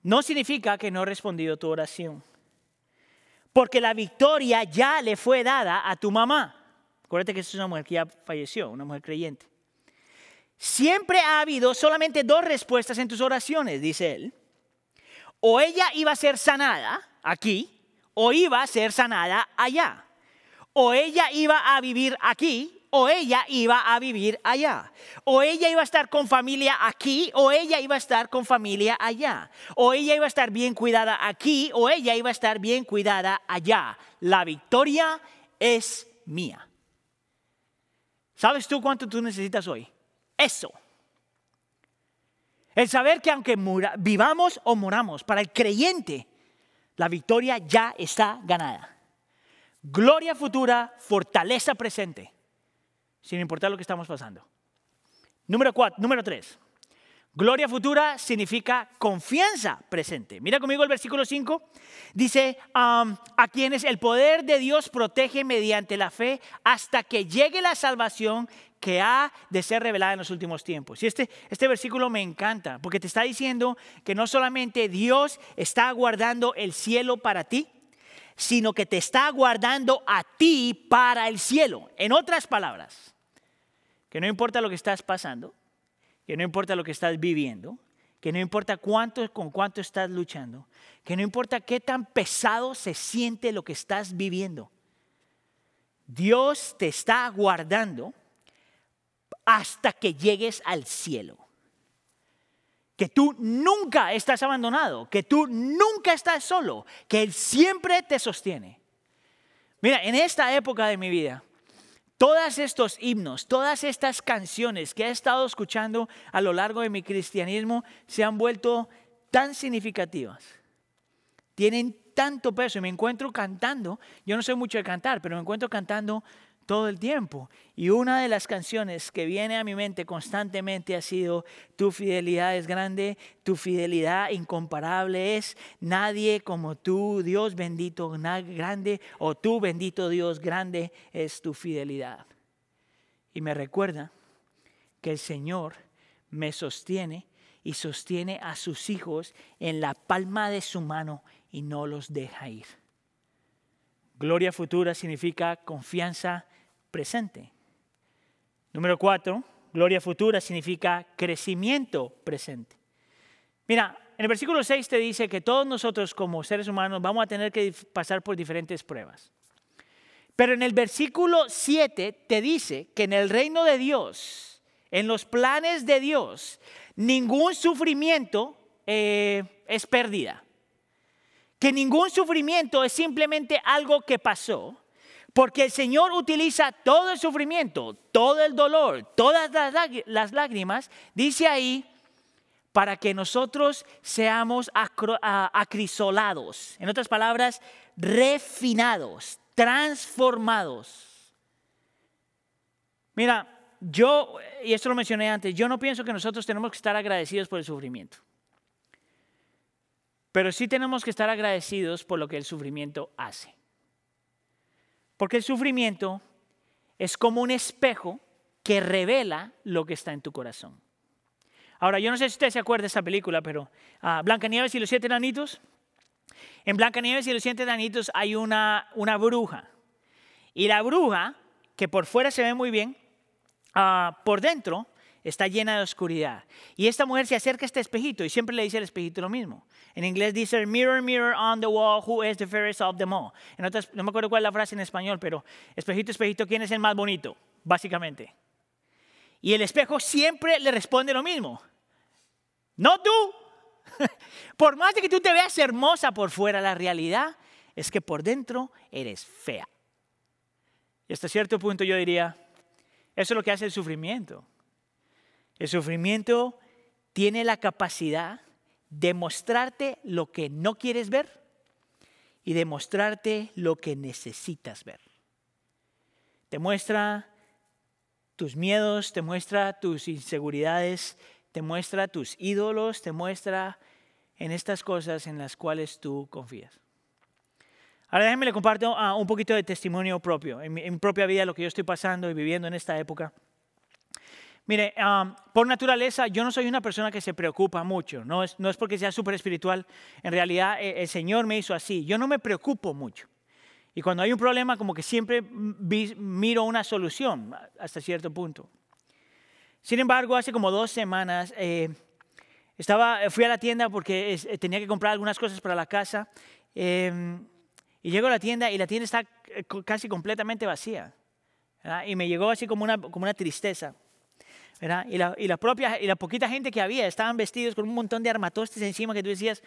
No significa que no he respondido tu oración. Porque la victoria ya le fue dada a tu mamá. Acuérdate que es una mujer que ya falleció, una mujer creyente. Siempre ha habido solamente dos respuestas en tus oraciones, dice él. O ella iba a ser sanada aquí, o iba a ser sanada allá. O ella iba a vivir aquí, o ella iba a vivir allá. O ella iba a estar con familia aquí, o ella iba a estar con familia allá. O ella iba a estar bien cuidada aquí, o ella iba a estar bien cuidada allá. La victoria es mía. ¿Sabes tú cuánto tú necesitas hoy? Eso. El saber que aunque vivamos o moramos, para el creyente, la victoria ya está ganada. Gloria futura, fortaleza presente, sin importar lo que estamos pasando. Número cuatro, número tres. Gloria futura significa confianza presente. Mira conmigo el versículo 5. Dice, a quienes el poder de Dios protege mediante la fe hasta que llegue la salvación que ha de ser revelada en los últimos tiempos. Y este, este versículo me encanta porque te está diciendo que no solamente Dios está guardando el cielo para ti, sino que te está guardando a ti para el cielo. En otras palabras, que no importa lo que estás pasando, que no importa lo que estás viviendo, que no importa cuánto con cuánto estás luchando, que no importa qué tan pesado se siente lo que estás viviendo. Dios te está guardando hasta que llegues al cielo. Que tú nunca estás abandonado, que tú nunca estás solo, que Él siempre te sostiene. Mira, en esta época de mi vida, todos estos himnos, todas estas canciones que he estado escuchando a lo largo de mi cristianismo se han vuelto tan significativas. Tienen tanto peso y me encuentro cantando. Yo no sé mucho de cantar, pero me encuentro cantando todo el tiempo. Y una de las canciones que viene a mi mente constantemente ha sido, tu fidelidad es grande, tu fidelidad incomparable es, nadie como tú, Dios bendito, grande, o tú bendito Dios, grande es tu fidelidad. Y me recuerda que el Señor me sostiene y sostiene a sus hijos en la palma de su mano y no los deja ir. Gloria futura significa confianza presente. Número cuatro, gloria futura significa crecimiento presente. Mira, en el versículo 6 te dice que todos nosotros como seres humanos vamos a tener que pasar por diferentes pruebas. Pero en el versículo 7 te dice que en el reino de Dios, en los planes de Dios, ningún sufrimiento eh, es pérdida. Que ningún sufrimiento es simplemente algo que pasó, porque el Señor utiliza todo el sufrimiento, todo el dolor, todas las lágrimas, dice ahí, para que nosotros seamos acrisolados. En otras palabras, refinados, transformados. Mira, yo, y esto lo mencioné antes, yo no pienso que nosotros tenemos que estar agradecidos por el sufrimiento. Pero sí tenemos que estar agradecidos por lo que el sufrimiento hace. Porque el sufrimiento es como un espejo que revela lo que está en tu corazón. Ahora, yo no sé si usted se acuerda de esa película, pero uh, Blancanieves y los siete enanitos. En Blancanieves y los siete enanitos hay una, una bruja. Y la bruja, que por fuera se ve muy bien, uh, por dentro está llena de oscuridad. Y esta mujer se acerca a este espejito y siempre le dice al espejito lo mismo. En inglés dice, mirror, mirror on the wall, who is the fairest of them all. En otras, no me acuerdo cuál es la frase en español, pero espejito, espejito, ¿quién es el más bonito? Básicamente. Y el espejo siempre le responde lo mismo. No tú. por más de que tú te veas hermosa por fuera, la realidad es que por dentro eres fea. Y hasta cierto punto yo diría, eso es lo que hace el sufrimiento. El sufrimiento tiene la capacidad de mostrarte lo que no quieres ver y de mostrarte lo que necesitas ver. Te muestra tus miedos, te muestra tus inseguridades, te muestra tus ídolos, te muestra en estas cosas en las cuales tú confías. Ahora déjenme le comparto ah, un poquito de testimonio propio, en mi, en mi propia vida, lo que yo estoy pasando y viviendo en esta época. Mire, um, por naturaleza yo no soy una persona que se preocupa mucho, no es, no es porque sea súper espiritual, en realidad eh, el Señor me hizo así, yo no me preocupo mucho. Y cuando hay un problema como que siempre vi, miro una solución hasta cierto punto. Sin embargo, hace como dos semanas eh, estaba, fui a la tienda porque es, eh, tenía que comprar algunas cosas para la casa eh, y llego a la tienda y la tienda está eh, casi completamente vacía. ¿verdad? Y me llegó así como una, como una tristeza. ¿Verdad? Y, la, y, la propia, y la poquita gente que había estaban vestidos con un montón de armatostes encima que tú decías,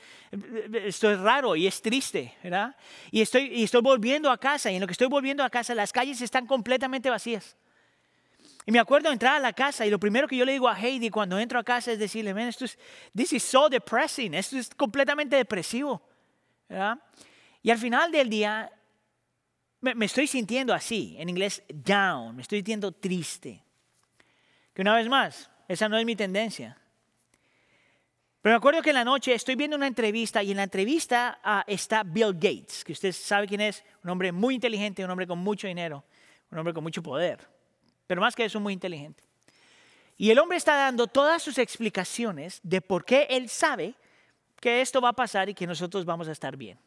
esto es raro y es triste, ¿verdad? Y estoy, y estoy volviendo a casa y en lo que estoy volviendo a casa las calles están completamente vacías. Y me acuerdo entrar a la casa y lo primero que yo le digo a Heidi cuando entro a casa es decirle, man, esto es, this is so depressing, esto es completamente depresivo, ¿verdad? Y al final del día me, me estoy sintiendo así, en inglés down, me estoy sintiendo triste. Que una vez más, esa no es mi tendencia. Pero me acuerdo que en la noche estoy viendo una entrevista y en la entrevista ah, está Bill Gates, que usted sabe quién es, un hombre muy inteligente, un hombre con mucho dinero, un hombre con mucho poder, pero más que eso muy inteligente. Y el hombre está dando todas sus explicaciones de por qué él sabe que esto va a pasar y que nosotros vamos a estar bien.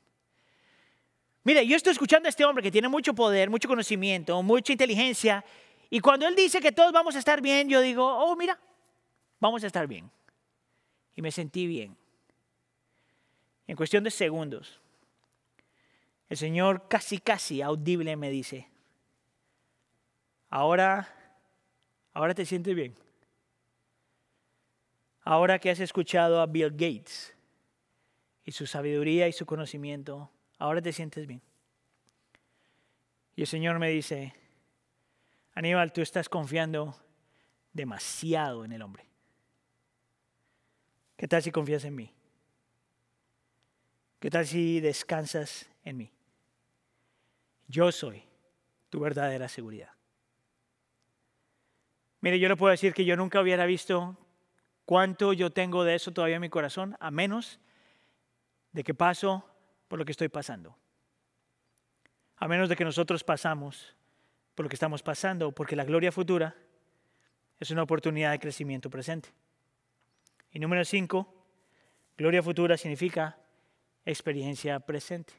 Mire, yo estoy escuchando a este hombre que tiene mucho poder, mucho conocimiento, mucha inteligencia, y cuando él dice que todos vamos a estar bien, yo digo, oh, mira, vamos a estar bien. Y me sentí bien. En cuestión de segundos, el Señor casi, casi audible me dice, ahora, ahora te sientes bien. Ahora que has escuchado a Bill Gates y su sabiduría y su conocimiento, ahora te sientes bien. Y el Señor me dice, Aníbal, tú estás confiando demasiado en el hombre. ¿Qué tal si confías en mí? ¿Qué tal si descansas en mí? Yo soy tu verdadera seguridad. Mire, yo le puedo decir que yo nunca hubiera visto cuánto yo tengo de eso todavía en mi corazón, a menos de que paso por lo que estoy pasando. A menos de que nosotros pasamos por lo que estamos pasando, porque la gloria futura es una oportunidad de crecimiento presente. Y número cinco, gloria futura significa experiencia presente.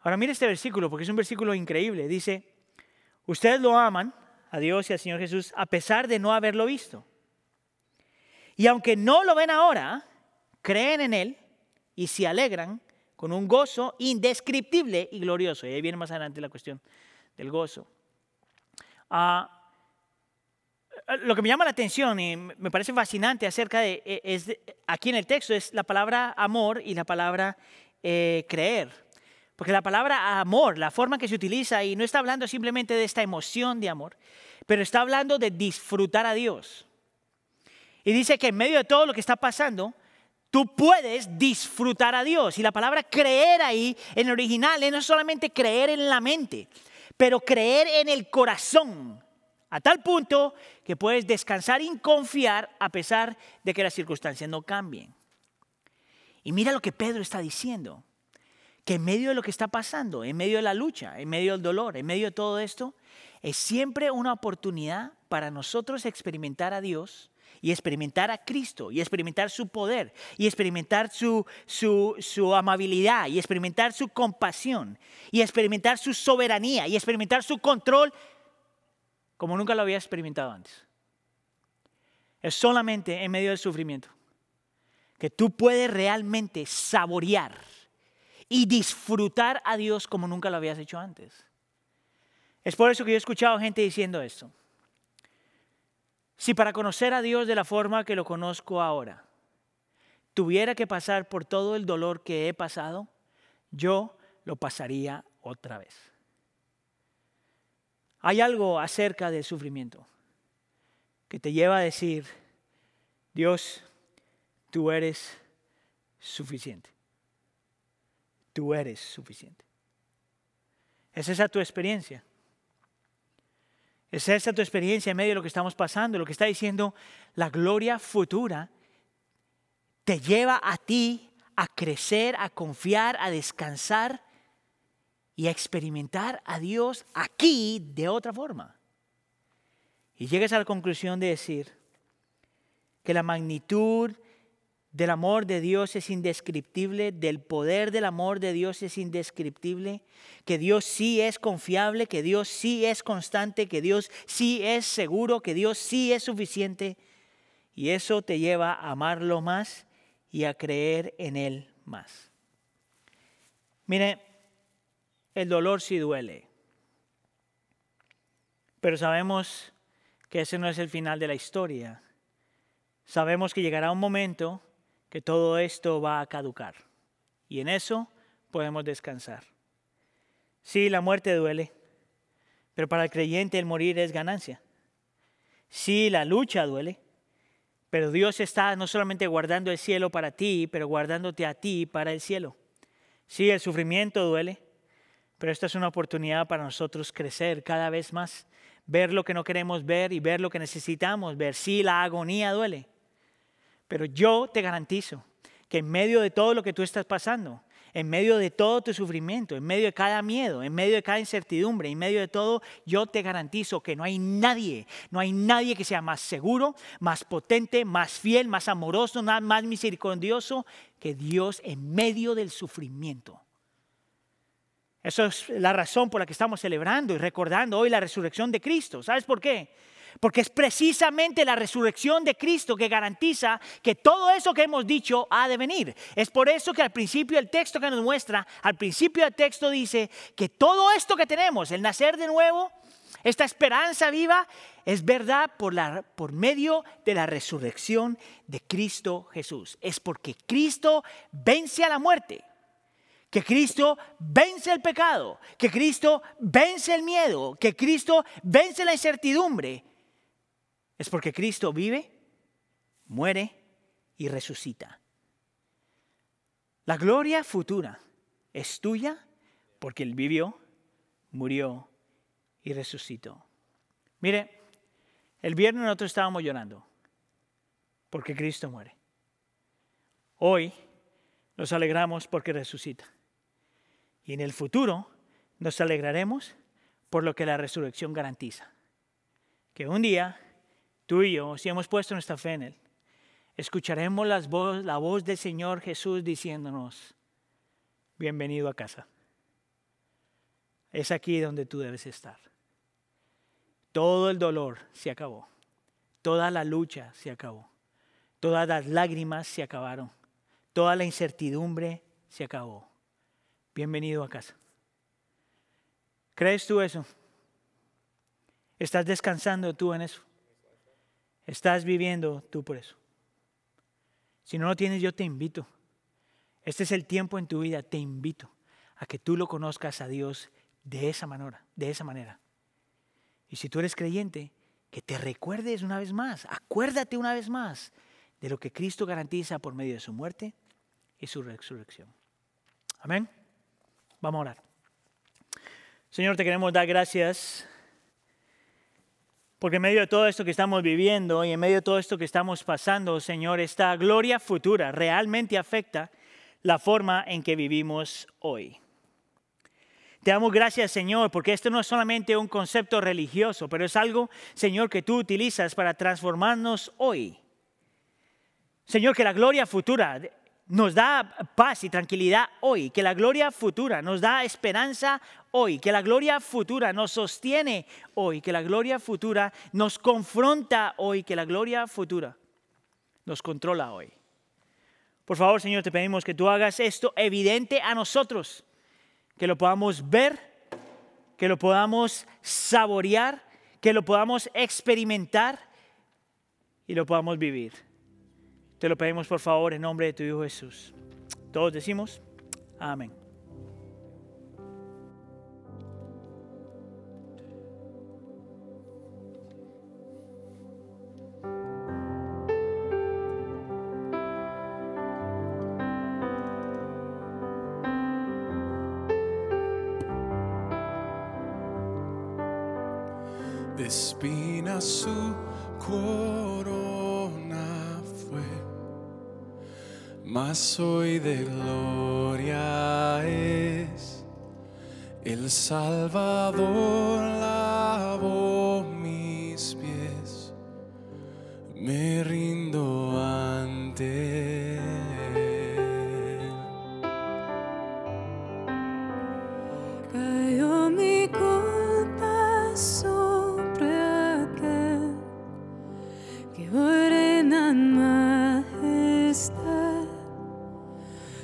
Ahora mire este versículo, porque es un versículo increíble. Dice, ustedes lo aman a Dios y al Señor Jesús a pesar de no haberlo visto. Y aunque no lo ven ahora, creen en Él y se alegran con un gozo indescriptible y glorioso. Y ahí viene más adelante la cuestión del gozo. Lo que me llama la atención y me parece fascinante acerca de, e, es aquí en el texto es la palabra amor y la palabra eh, creer. Porque la palabra amor, la forma que se utiliza, y no está hablando simplemente de esta emoción de amor, pero está hablando de disfrutar a Dios. Y dice que en medio de todo lo que está pasando, tú puedes disfrutar a Dios. Y la palabra creer ahí, en el original, es no solamente creer en la mente, pero creer en el corazón. A tal punto que puedes descansar y confiar a pesar de que las circunstancias no cambien. Y mira lo que Pedro está diciendo. Que en medio de lo que está pasando, en medio de la lucha, en medio del dolor, en medio de todo esto, es siempre una oportunidad para nosotros experimentar a Dios y experimentar a Cristo y experimentar su poder y experimentar su, su, su amabilidad y experimentar su compasión y experimentar su soberanía y experimentar su control como nunca lo había experimentado antes. Es solamente en medio del sufrimiento que tú puedes realmente saborear y disfrutar a Dios como nunca lo habías hecho antes. Es por eso que yo he escuchado gente diciendo esto. Si para conocer a Dios de la forma que lo conozco ahora, tuviera que pasar por todo el dolor que he pasado, yo lo pasaría otra vez. Hay algo acerca del sufrimiento que te lleva a decir, Dios, tú eres suficiente. Tú eres suficiente. ¿Es esa tu experiencia? ¿Es esa tu experiencia en medio de lo que estamos pasando? Lo que está diciendo la gloria futura te lleva a ti a crecer, a confiar, a descansar y a experimentar a Dios aquí de otra forma. Y llegas a la conclusión de decir que la magnitud del amor de Dios es indescriptible, del poder del amor de Dios es indescriptible, que Dios sí es confiable, que Dios sí es constante, que Dios sí es seguro, que Dios sí es suficiente. Y eso te lleva a amarlo más y a creer en Él más. Mire, el dolor sí duele, pero sabemos que ese no es el final de la historia. Sabemos que llegará un momento que todo esto va a caducar. Y en eso podemos descansar. Sí, la muerte duele, pero para el creyente el morir es ganancia. Sí, la lucha duele, pero Dios está no solamente guardando el cielo para ti, pero guardándote a ti para el cielo. Sí, el sufrimiento duele, pero esta es una oportunidad para nosotros crecer cada vez más, ver lo que no queremos ver y ver lo que necesitamos ver. Sí, la agonía duele, Pero yo te garantizo que en medio de todo lo que tú estás pasando, en medio de todo tu sufrimiento, en medio de cada miedo, en medio de cada incertidumbre, en medio de todo, yo te garantizo que no hay nadie, no hay nadie que sea más seguro, más potente, más fiel, más amoroso, más misericordioso que Dios en medio del sufrimiento. Eso es la razón por la que estamos celebrando y recordando hoy la resurrección de Cristo. ¿Sabes por qué? Porque es precisamente la resurrección de Cristo que garantiza que todo eso que hemos dicho ha de venir. Es por eso que al principio el texto que nos muestra, al principio del texto dice que todo esto que tenemos, el nacer de nuevo, esta esperanza viva, es verdad por, la, por medio de la resurrección de Cristo Jesús. Es porque Cristo vence a la muerte que Cristo vence el pecado, que Cristo vence el miedo, que Cristo vence la incertidumbre, es porque Cristo vive, muere y resucita. La gloria futura es tuya porque Él vivió, murió y resucitó. Mire, el viernes nosotros estábamos llorando porque Cristo muere. Hoy nos alegramos porque resucita. Y en el futuro nos alegraremos por lo que la resurrección garantiza. Que un día tú y yo, si hemos puesto nuestra fe en Él, escucharemos las la voz del Señor Jesús diciéndonos, bienvenido a casa. Es aquí donde tú debes estar. Todo el dolor se acabó. Toda la lucha se acabó. Todas las lágrimas se acabaron. Toda la incertidumbre se acabó. Bienvenido a casa. ¿Crees tú eso? ¿Estás descansando tú en eso? ¿Estás viviendo tú por eso? Si no lo tienes, yo te invito. Este es el tiempo en tu vida, te invito a que tú lo conozcas a Dios de esa manera, de esa manera. Y si tú eres creyente, que te recuerdes una vez más, acuérdate una vez más de lo que Cristo garantiza por medio de su muerte y su resurrección. Amén. Vamos a orar. Señor, te queremos dar gracias porque en medio de todo esto que estamos viviendo y en medio de todo esto que estamos pasando, Señor, esta gloria futura realmente afecta la forma en que vivimos hoy. Te damos gracias, Señor, porque esto no es solamente un concepto religioso, pero es algo, Señor, que tú utilizas para transformarnos hoy. Señor, que la gloria futura nos da paz y tranquilidad hoy, que la gloria futura nos da esperanza hoy, que la gloria futura nos sostiene hoy, que la gloria futura nos confronta hoy, que la gloria futura nos controla hoy. Por favor, Señor, te pedimos que tú hagas esto evidente a nosotros, que lo podamos ver, que lo podamos saborear, que lo podamos experimentar y lo podamos vivir. Te lo pedimos por favor en nombre de tu Hijo Jesús. Todos decimos, amén. Mas hoy de gloria es. El Salvador lavó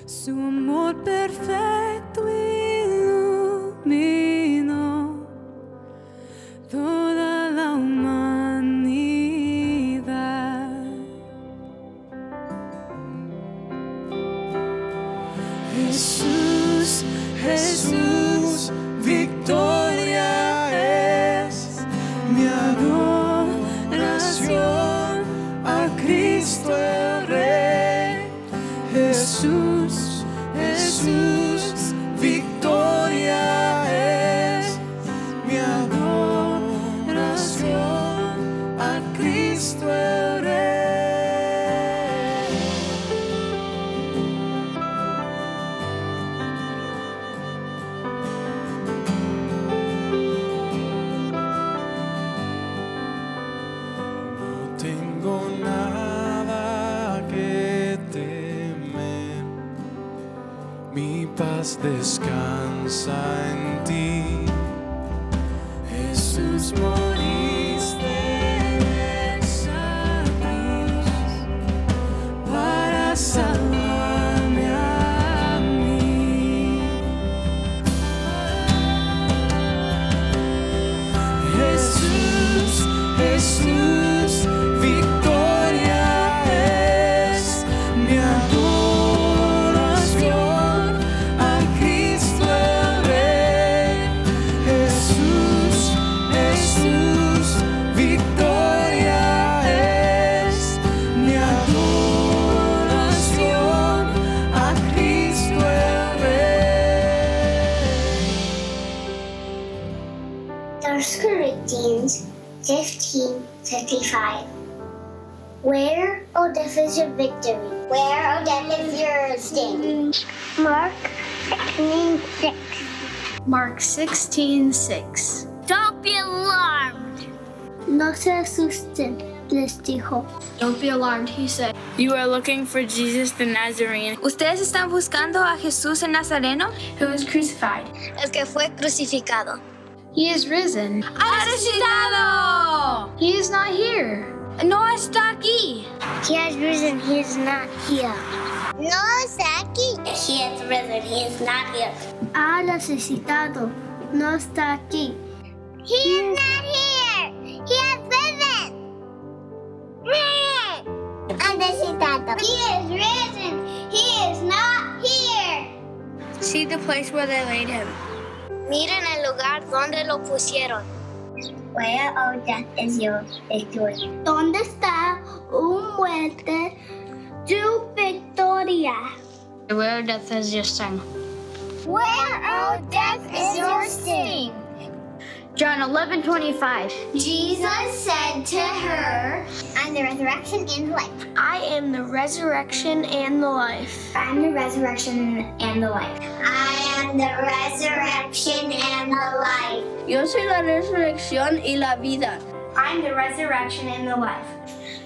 Su amor perfecto iluminó les. Don't be alarmed, he said. You are looking for Jesus the Nazarene, ¿Ustedes están buscando a Jesús el Nazareno? Who was crucified? El que fue crucificado. He is risen. ¡Ha resucitado! He is not here. No está aquí. He has risen, he is not here. No está aquí. He has risen, he is not here. Ha resucitado, no está aquí. He is not here. He is risen. He is not here. see the place where they laid him. Miren el lugar donde lo pusieron. Where, oh death, is your victory? ¿Dónde está, oh muerte, tu victoria? Where death is your sting. Where, oh death, is your sting? John 11, 25. Jesus said to her, I'm the resurrection and the life. I am the resurrection and the life. I'm the resurrection and the life. I am the resurrection and the life. Yo soy la resurrección y la vida. I'm the resurrection and the life.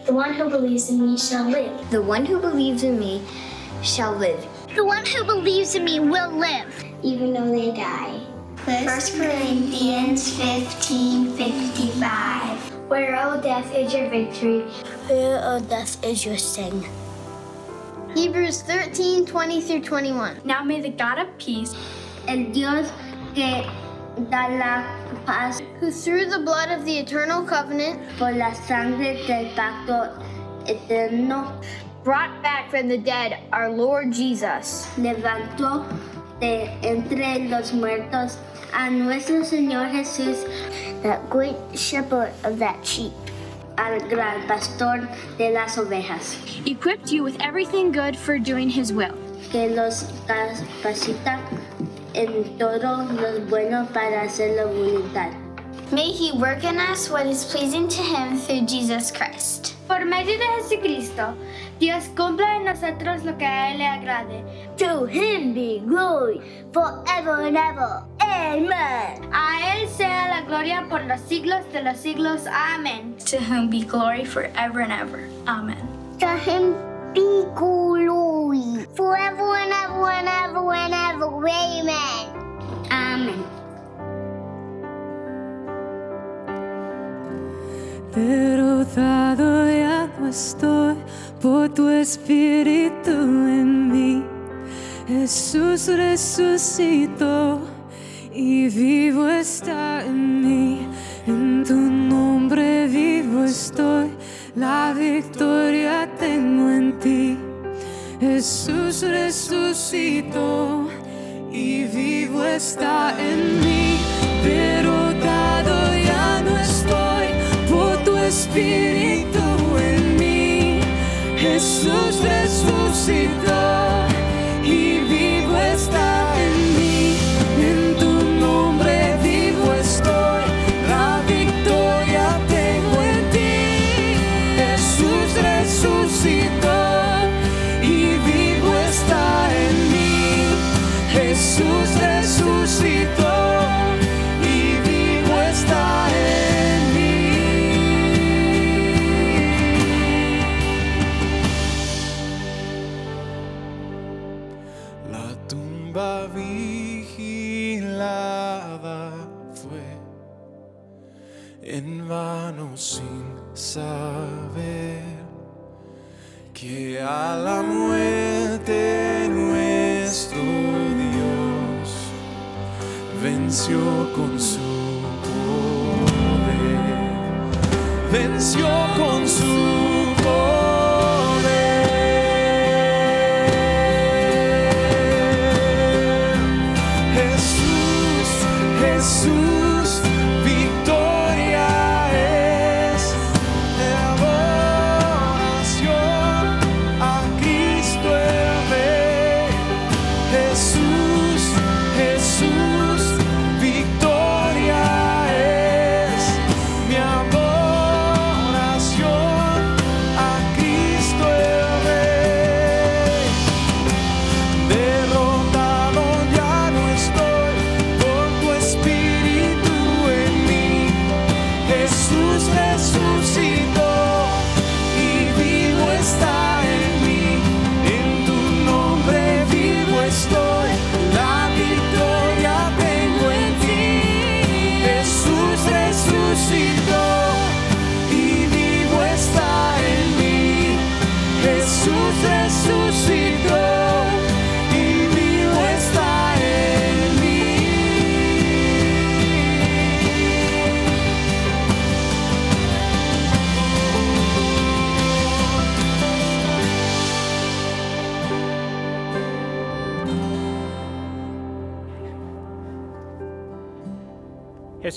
The one who believes in me shall live. The one who believes in me shall live. The one who believes in me will live. Even though they die. 1 Corinthians 15 55. Where, O death, is your victory? Where, O death, is your sting? Hebrews 13, 20 through 21. Now may the God of peace El Dios que da la paz Who through the blood of the eternal covenant por la sangre del pacto eterno brought back from the dead our Lord Jesus, levantó de entre los muertos a nuestro Señor Jesús, the great shepherd of that sheep, al gran pastor de las ovejas, equipped you with everything good for doing his will. que los capacita en todo lo bueno para hacer la voluntad. May He work in us what is pleasing to Him through Jesus Christ. Por medio de Jesucristo, Dios cumpla en nosotros lo que a Él le agrade. To Him be glory forever and ever. Amen. A Él sea la gloria por los siglos de los siglos. Amén. To whom be glory forever and ever. Amen. To Him be glory forever and ever and ever and ever. Amen. Amen. Derrotado ya no estoy por tu espíritu en mí. Jesús resucitó y vivo está en mí. En tu nombre vivo estoy, la victoria tengo en ti. Jesús resucitó y vivo está en mí. Espíritu en mí. Jesús resucitó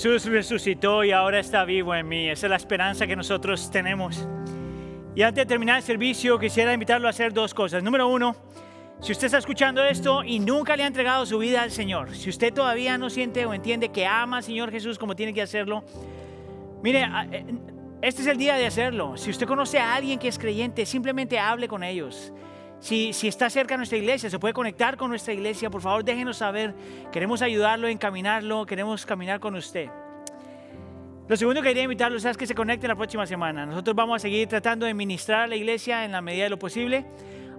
Jesús resucitó y ahora está vivo en mí. Esa es la esperanza que nosotros tenemos. Y antes de terminar el servicio, quisiera invitarlo a hacer dos cosas. Número uno, si usted está escuchando esto y nunca le ha entregado su vida al Señor, si usted todavía no siente o entiende que ama al Señor Jesús como tiene que hacerlo, mire, eh, este es el día de hacerlo. Si usted conoce a alguien que es creyente, simplemente hable con ellos. Si, está cerca de nuestra iglesia, se puede conectar con nuestra iglesia, por favor déjenos saber. Queremos ayudarlo, encaminarlo, queremos caminar con usted. Lo segundo que quería invitarlos es que se conecten la próxima semana. Nosotros vamos a seguir tratando de ministrar a la iglesia en la medida de lo posible.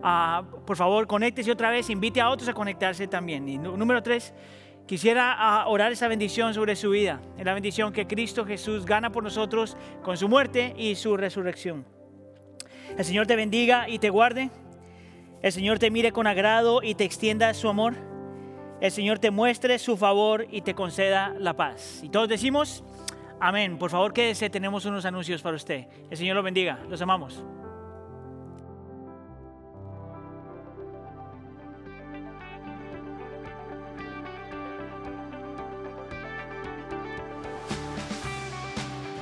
Ah, por favor, conéctese otra vez, invite a otros a conectarse también. Número tres, quisiera ah, orar esa bendición sobre su vida. Es la bendición que Cristo Jesús gana por nosotros con su muerte y su resurrección. El Señor te bendiga y te guarde. El Señor te mire con agrado y te extienda su amor. El Señor te muestre su favor y te conceda la paz. Y todos decimos, amén. Por favor, quédese, tenemos unos anuncios para usted. El Señor lo bendiga. Los amamos.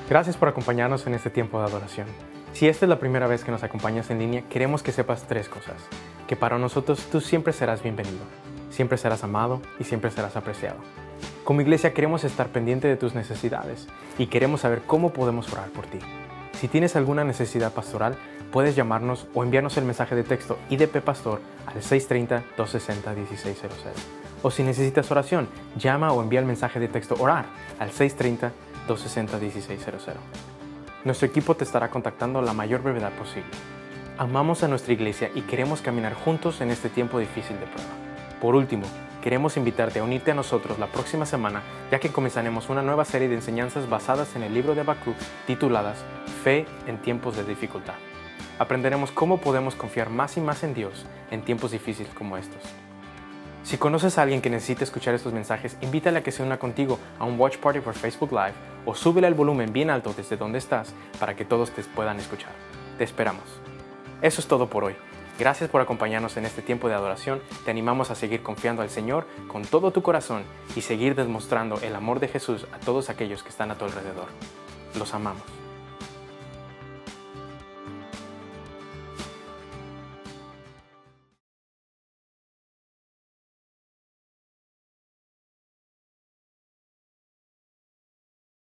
Gracias por acompañarnos en este tiempo de adoración. Si esta es la primera vez que nos acompañas en línea, queremos que sepas tres cosas. Que para nosotros tú siempre serás bienvenido, siempre serás amado y siempre serás apreciado. Como iglesia queremos estar pendiente de tus necesidades y queremos saber cómo podemos orar por ti. Si tienes alguna necesidad pastoral, puedes llamarnos o enviarnos el mensaje de texto IDP Pastor al 630-260-1600. O si necesitas oración, llama o envía el mensaje de texto orar al 630 260-1600. Nuestro equipo te estará contactando la mayor brevedad posible. Amamos a nuestra iglesia y queremos caminar juntos en este tiempo difícil de prueba. Por último, queremos invitarte a unirte a nosotros la próxima semana, ya que comenzaremos una nueva serie de enseñanzas basadas en el libro de Habacuc tituladas Fe en tiempos de dificultad. Aprenderemos cómo podemos confiar más y más en Dios en tiempos difíciles como estos. Si conoces a alguien que necesite escuchar estos mensajes, invítale a que se una contigo a un watch party por Facebook Live o súbele el volumen bien alto desde donde estás para que todos te puedan escuchar. Te esperamos. Eso es todo por hoy. Gracias por acompañarnos en este tiempo de adoración. Te animamos a seguir confiando al Señor con todo tu corazón y seguir demostrando el amor de Jesús a todos aquellos que están a tu alrededor. Los amamos.